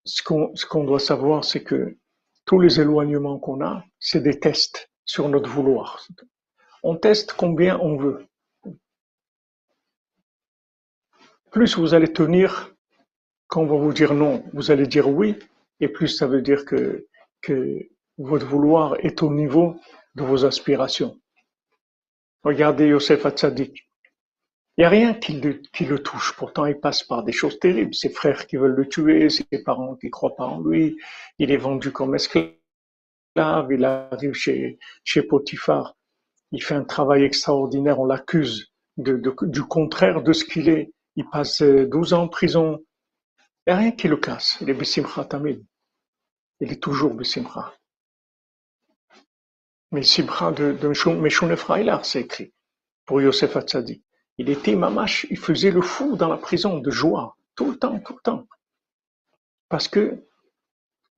ce qu'on, ce qu'on doit savoir, c'est que tous les éloignements qu'on a, c'est des tests sur notre vouloir. On teste combien on veut. Plus vous allez tenir quand on va vous dire non, vous allez dire oui, et plus ça veut dire que, que votre vouloir est au niveau de vos aspirations. Regardez Yosef Hatzadik. Il n'y a rien qui le, touche. Pourtant, il passe par des choses terribles. Ses frères qui veulent le tuer, ses parents qui ne croient pas en lui. Il est vendu comme esclave. Il arrive chez, Potiphar. Il fait un travail extraordinaire. On l'accuse du contraire de ce qu'il est. Il passe 12 ans en prison. Il n'y a rien qui le casse. Il est Bessimcha Tamid. Il est toujours Bessimcha. Mais Simcha de, de Freilar, c'est écrit pour Yosef Hatzadi. Il était mamache, il faisait le fou dans la prison de joie, tout le temps, tout le temps. Parce que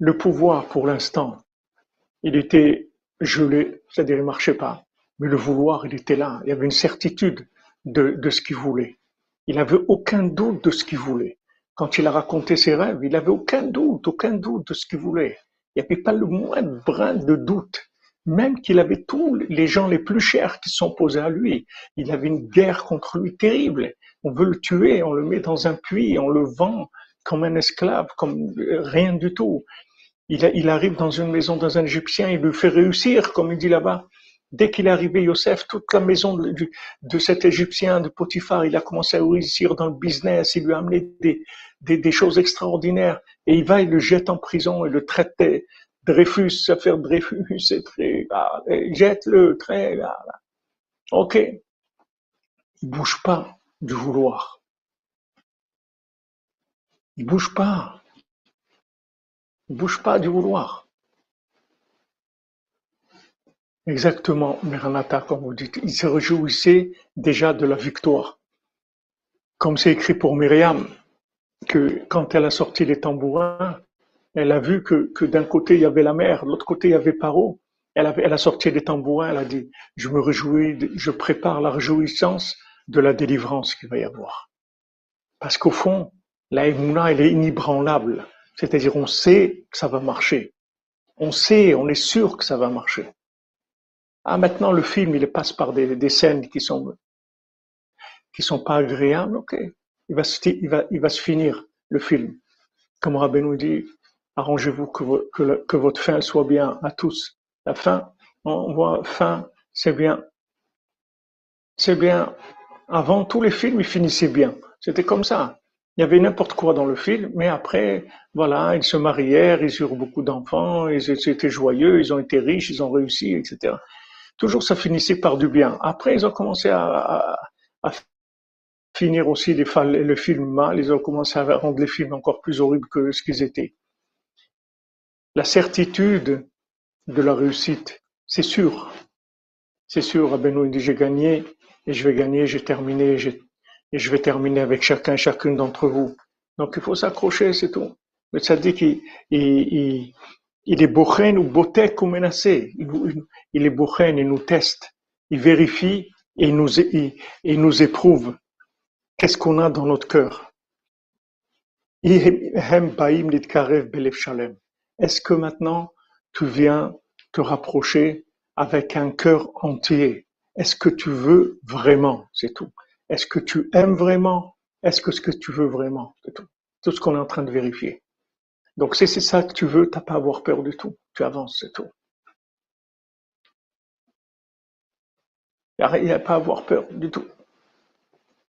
le pouvoir, pour l'instant, il était gelé, c'est-à-dire il marchait pas. Mais le vouloir, il était là. Il avait une certitude de, de ce qu'il voulait. Il n'avait aucun doute de ce qu'il voulait. Quand il a raconté ses rêves, il n'avait aucun doute, aucun doute de ce qu'il voulait. Il n'y avait pas le moindre brin de doute même qu'il avait tous les gens les plus chers qui posés à lui. Il avait une guerre contre lui terrible. On veut le tuer, on le met dans un puits, on le vend comme un esclave, comme rien du tout. Il, il arrive dans une maison d'un Égyptien, il lui fait réussir, comme il dit là-bas. Dès qu'il est arrivé, Yosef, toute la maison de, cet Égyptien, de Potiphar, il a commencé à réussir dans le business, il lui a amené des, des, des choses extraordinaires. Et il va, il le jette en prison et le traite Dreyfus, faire Dreyfus, c'est très, ah, jette-le, très, là, Ok. Il bouge pas du vouloir. Il bouge pas. Il bouge pas du vouloir. Exactement, Meranata, comme vous dites. Il se réjouissait déjà de la victoire. Comme c'est écrit pour Myriam, que quand elle a sorti les tambourins, elle a vu que, que d'un côté il y avait la mer, l'autre côté il y avait Paro. Elle, a sorti des tambourins, elle a dit, je me réjouis, je prépare la réjouissance de la délivrance qu'il va y avoir. Parce qu'au fond, la Emouna, elle est inébranlable. C'est-à-dire, on sait que ça va marcher. On sait, on est sûr que ça va marcher. Ah, maintenant, le film, il passe par des, des scènes qui sont, qui sont pas agréables. Ok. Il va se, il va, il va se finir, le film. Comme Rabbeinu dit, Arrangez-vous que, votre fin soit bien à tous. La fin, on voit fin, c'est bien. C'est bien. Avant, tous les films, ils finissaient bien. C'était comme ça. Il y avait n'importe quoi dans le film, mais après, voilà, ils se marièrent, ils eurent beaucoup d'enfants, ils étaient joyeux, ils ont été riches, ils ont réussi, etc. Toujours, ça finissait par du bien. Après, ils ont commencé à, finir aussi les, les films mal, ils ont commencé à rendre les films encore plus horribles que ce qu'ils étaient. La certitude de la réussite, c'est sûr. C'est sûr, Rabbeinu dit j'ai gagné et je vais gagner, j'ai terminé et je vais terminer avec chacun, chacune d'entre vous. Donc il faut s'accrocher, c'est tout. Le tzaddik, il, il, il, est bochen ou botek ou menacé. Il, est bochen, il nous teste, il vérifie et il nous, il, nous éprouve. Qu'est-ce qu'on a dans notre cœur? Est-ce que maintenant tu viens te rapprocher avec un cœur entier Est-ce que tu veux vraiment C'est tout. Est-ce que tu aimes vraiment Est-ce que ce que tu veux vraiment C'est tout. Tout ce qu'on est en train de vérifier. Donc si c'est ça que tu veux, tu n'as pas à avoir peur du tout. Tu avances, c'est tout. Il n'y a pas à avoir peur du tout.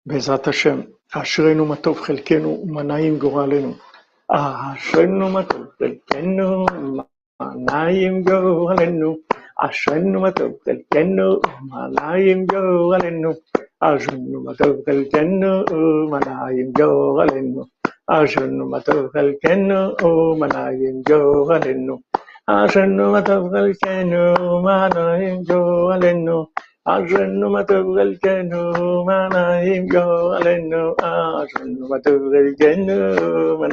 בעזרת השם, אשרינו מה טוב חלקנו ומה נעים גורלנו. אשרינו מה טוב തൊക്കൽക്കെന്നു മാനായും ഗോവലെന്നു അശ്വന്നുമ തൊക്കൽക്കെന്നു മാനായും ഗോവലെന്നു അശ്വന്നുമ തൊക്കൽക്കെന്നു മാനായും ഗോവലെന്നു അശ്വന്നുമ തൊക്കൽക്കെന്നു മാനായും ഗോവലെന്നു അശ്വന്നുമ തൊക്കൽക്കെന്നു മാനായും ഗോവലെന്നു Agenouille ma tour el genou, manaïm yo alenou. Agenouille ma tour el genou,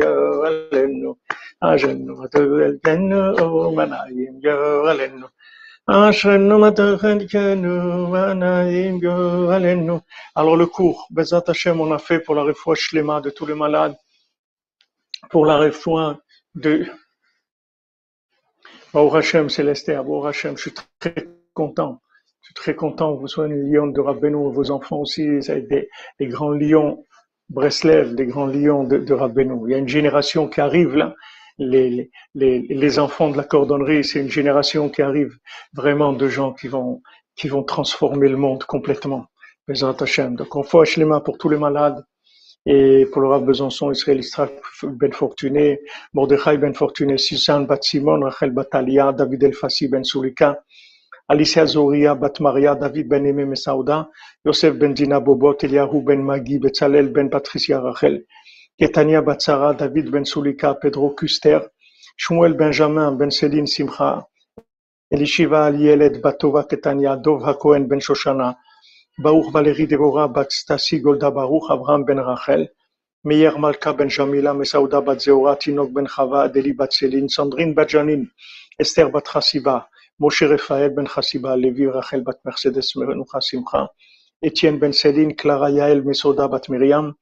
yo alenou. Agenouille ma tour el genou, manaïm yo alenou. Agenouille ma tour el genou, manaïm yo alenou. Alors le cours, Bezat Hachem, on a fait pour la réfoua Shlema de tous les malades, pour la réfoua de... Baruch Hachem, Célesté, Baruch Hachem, je suis très content suis très content vous soyez les lions de Rabbeinu, vos enfants aussi, des, des grands lions Breslev, des grands lions de, de Rabbeinu. Il y a une génération qui arrive là. Les, les, les enfants de la cordonnerie, c'est une génération qui arrive vraiment de gens qui vont, qui vont transformer le monde complètement. Donc on fait Shlema pour tous les malades et pour le Rav Besançon, Israël Istrak Ben Fortuné, Mordechai Ben Fortuné, Suzanne Bat Simon, Rachel Batalia, David El Fassi Ben Sulika, Alicia Zoria, Bat Maria, David Ben Aimé Mesauda, Yosef Ben Dina Bobot, Eliyahu Ben Magi, Betzalel Ben Patricia Rachel, Ketania Batsara, David Ben Sulika, Pedro Kuster, Shmuel Benjamin Ben Céline Simcha, Elishiva Alieled Batova Ketania, Dov Hakohen Ben Shoshana, Baruch Valérie Devorah Bat Stasi Golda Baruch, Abraham Ben Rachel, Meir Malka Ben Jamila, Mesauda Bat Zeora, Tinok Ben Chava, Adeli Bat Céline, Sandrine Bat Janin, Esther Bat Chassiva, Moshe Raphaël ben Chassiba, Levi Rachel bat Mercedes Menucha Simcha, Etienne ben Céline, Clara Yael Mesoda bat Miriam,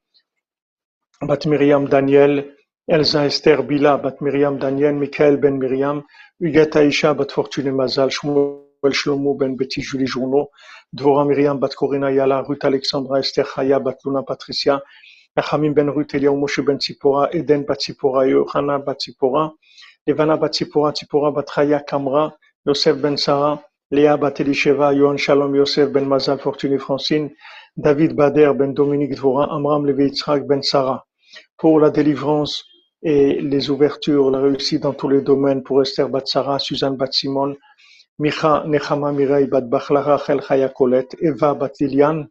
bat Miriam Daniel, Elsa Esther Bila bat Miriam Daniel, Michael ben Miriam, Huguette Aisha bat Fortune Mazal, Shmuel Shlomo ben Betty Julie Journeau, Dvora Miriam bat Yala, Ruth Alexandra Esther Chaya bat Luna Patricia, Achamim ben Ruth Eliaou Moshe ben Tzipora, Eden bat Tzipora, Yohana bat Tzipora, Levana bat Tzipora, Tzipora bat Kamra, Yosef ben Sarah, Léa Batelisheva, Yohan Shalom Yosef ben Mazal Fortuné Francine, David Bader ben Dominique Dvora, Amram Levi ben Sarah. Pour la délivrance et les ouvertures, la réussite dans tous les domaines pour Esther Batsara, Suzanne Batsimon, Micha Nechama Mireille Bat Bachlara Chel Chaya Colette, Eva Bat Liliane,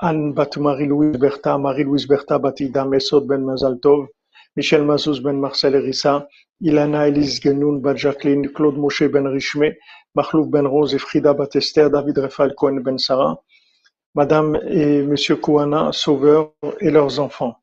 Anne Bat Marie-Louise Bertha, Marie-Louise Bertha Bat Ida Mesod ben Mazal Tov, Michel Mazouz ben Marcel Erissa, Ilana Elise Genoun bat Jacqueline, Claude Moshe ben Richmé, Mahlouf ben Rose et Frida bat Esther, David Raphaël Cohen ben Sarah, Madame et Monsieur Kouana, Sauveur et leurs enfants.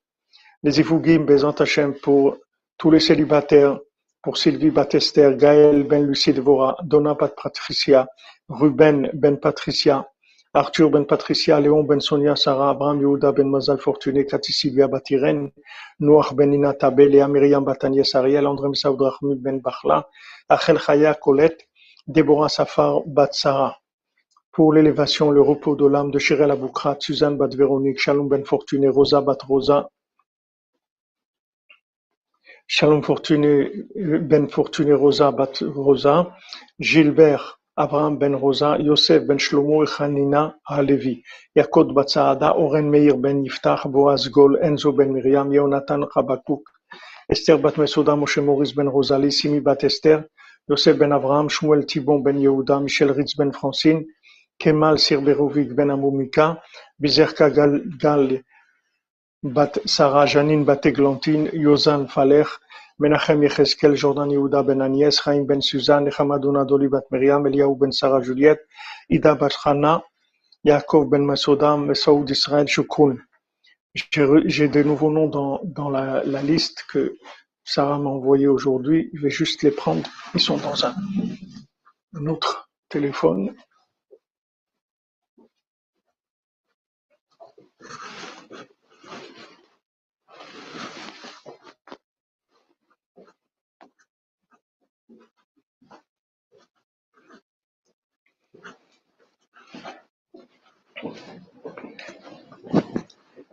Les Ifougim Bezant Hachem pour tous les célibataires, pour Sylvie Batester, Gaël Ben Lucie Devora, Donna Bat Patricia, Ruben Ben Patricia, Arthur Ben Patricia, Léon Ben Sonia, Sarah, Abraham Yehuda Ben Mazal Fortuné, Cathy Sylvia Batiren, Noach Ben Inata Léa Myriam Batanies Ariel, André Saoud Ben Bachla, Achel Chaya Colette, Déborah Safar Bat Sarah. Pour l'élévation, le repos de l'âme de Shirel Aboukrat, Suzanne Bat Véronique, Shalom Ben Fortuné, Rosa Bat Rosa, Shalom Fortuné Ben Fortuné, Rosa Bat Rosa, Gilbert Abraham ben Rosa, Yosef ben Shlomo et Hanina Halevi, Yakot Batsaada, Oren Meir ben Yiftach, Boaz Gol, Enzo ben Miriam, Yonatan Rabakuk, Esther bat Mesoda, Moshe Maurice ben Rosalie, Simi bat Esther, Yosef ben Abraham, Shmuel Tibon ben Yehuda, Michel Ritz ben Francine, Kemal Sirberovic ben Amumika, Bizerka Gal, bat Sarah, Janine bat Eglantine, Yozan Menachem Yecheskel, Jordan Yehuda Ben Anies, Chaim Ben Suzanne, Nechamadouna Doli Bat Miriam, Eliaou Ben Sarah Juliette, Ida Bat Chana, Yaakov Ben. J'ai de nouveaux noms dans, dans la, liste que Sarah m'a envoyé aujourd'hui. Je vais juste les prendre. Ils sont dans un autre téléphone.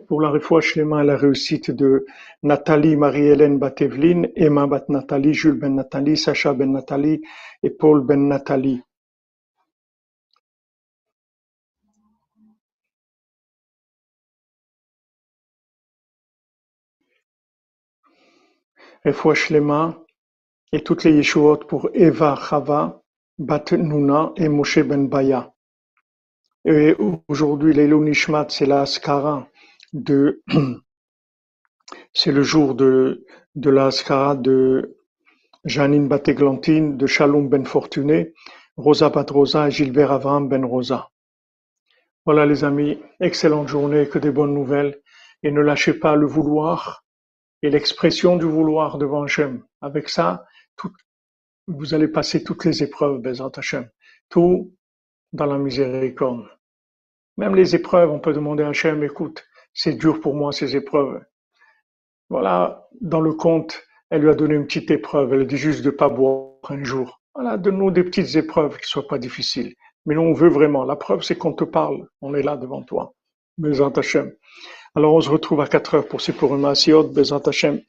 Pour la refoua shlema et la réussite de Nathalie Marie-Hélène Batevlin, Emma Bat Nathalie, Jules Ben Nathalie, Sacha Ben Nathalie et Paul Ben Nathalie. Refoua shlema et toutes les yeshuot pour Eva Chava Bat Nuna et Moshe Ben Baya. Et aujourd'hui, l'Elo Nishmat, c'est la Askara (clears throat) c'est le jour de, la Askara de Janine Bateglantine, de Shalom Ben Fortuné, Rosa Bat Rosa et Gilbert Avram Ben Rosa. Voilà les amis, excellente journée, que des bonnes nouvelles, et ne lâchez pas le vouloir et l'expression du vouloir devant Hachem. Avec ça, vous allez passer toutes les épreuves, Bezat Hachem. Tout dans la miséricorde. Même les épreuves, on peut demander à Hachem, écoute, c'est dur pour moi ces épreuves. Voilà, dans le conte, elle lui a donné une petite épreuve, elle dit juste de pas boire un jour. Voilà, donne-nous des petites épreuves qui soient pas difficiles. Mais nous, on veut vraiment. La preuve, c'est qu'on te parle. On est là devant toi. Hachem. Alors, on se retrouve à 4 heures pour ces Purim Asiot, Bezat Hachem.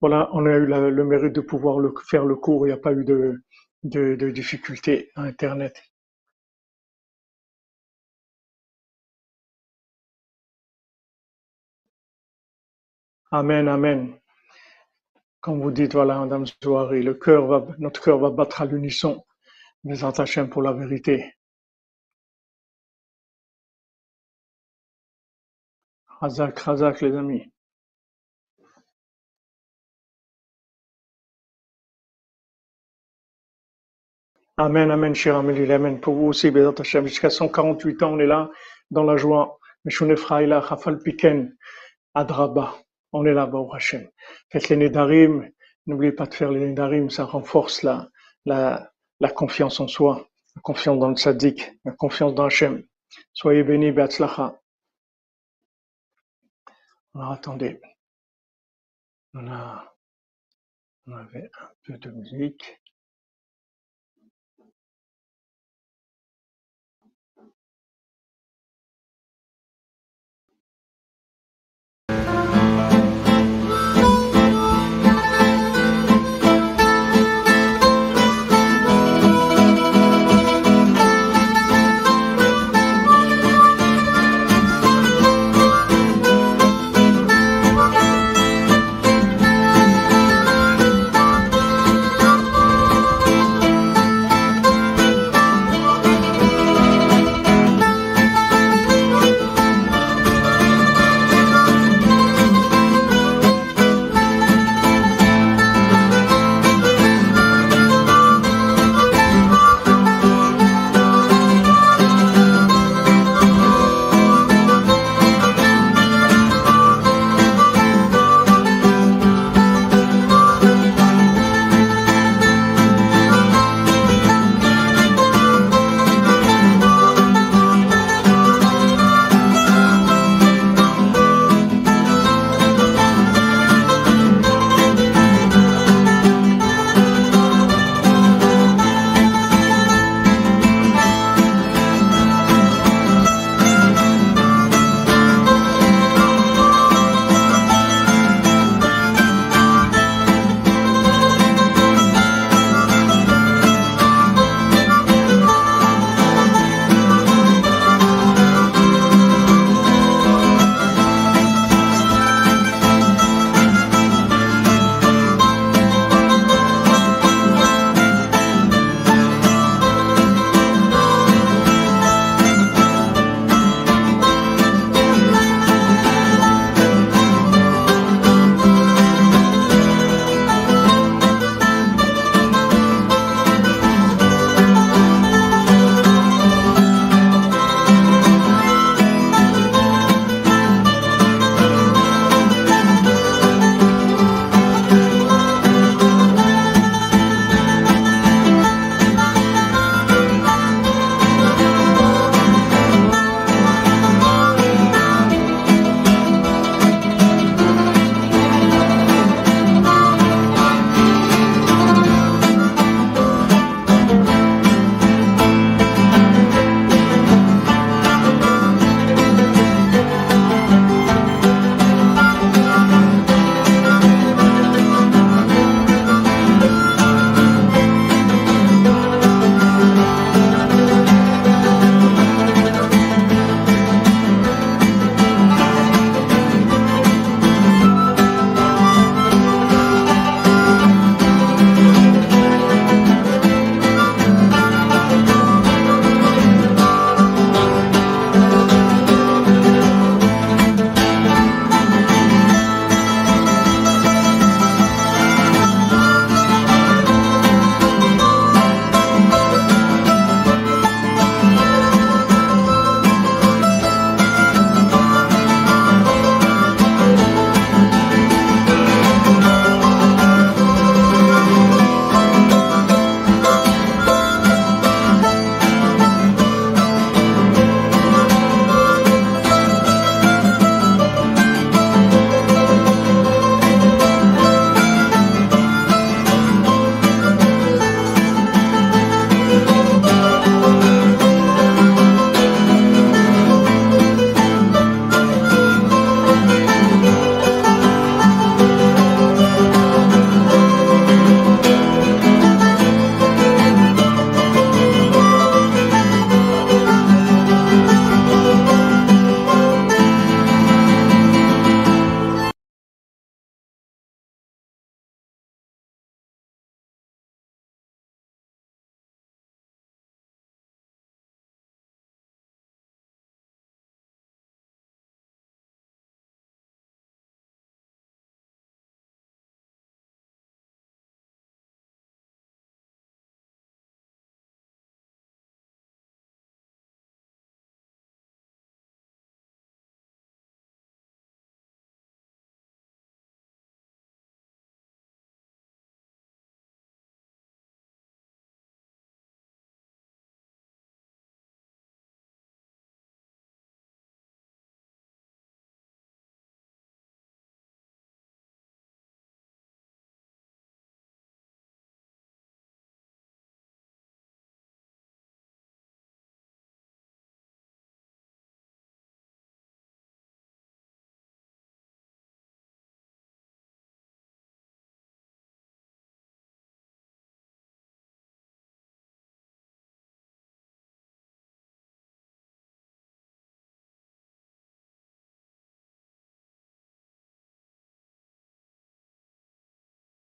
Voilà, on a eu le mérite de pouvoir faire le cours. Il n'y a pas eu de, de, de difficultés à Internet. Amen, amen. Comme vous dites, voilà, Madame Zouari, le cœur va, notre cœur va battre à l'unisson. Bezat Hachem pour la vérité. Razak, Razak, les amis. Amen, amen, cher Amélie, amen. Pour vous aussi, Bezat Hachem. Jusqu'à 148 ans, on est là, dans la joie. Meshune Fraïla, Rafal Piken, Adraba. On est là, Baruch Hachem. Faites les Nedarim. N'oubliez pas de faire les Nedarim. Ça renforce la, confiance en soi, la confiance dans le Tzaddik, la confiance dans Hachem. Soyez bénis, Beatzlacha. Alors, attendez. On a, on avait un peu de musique.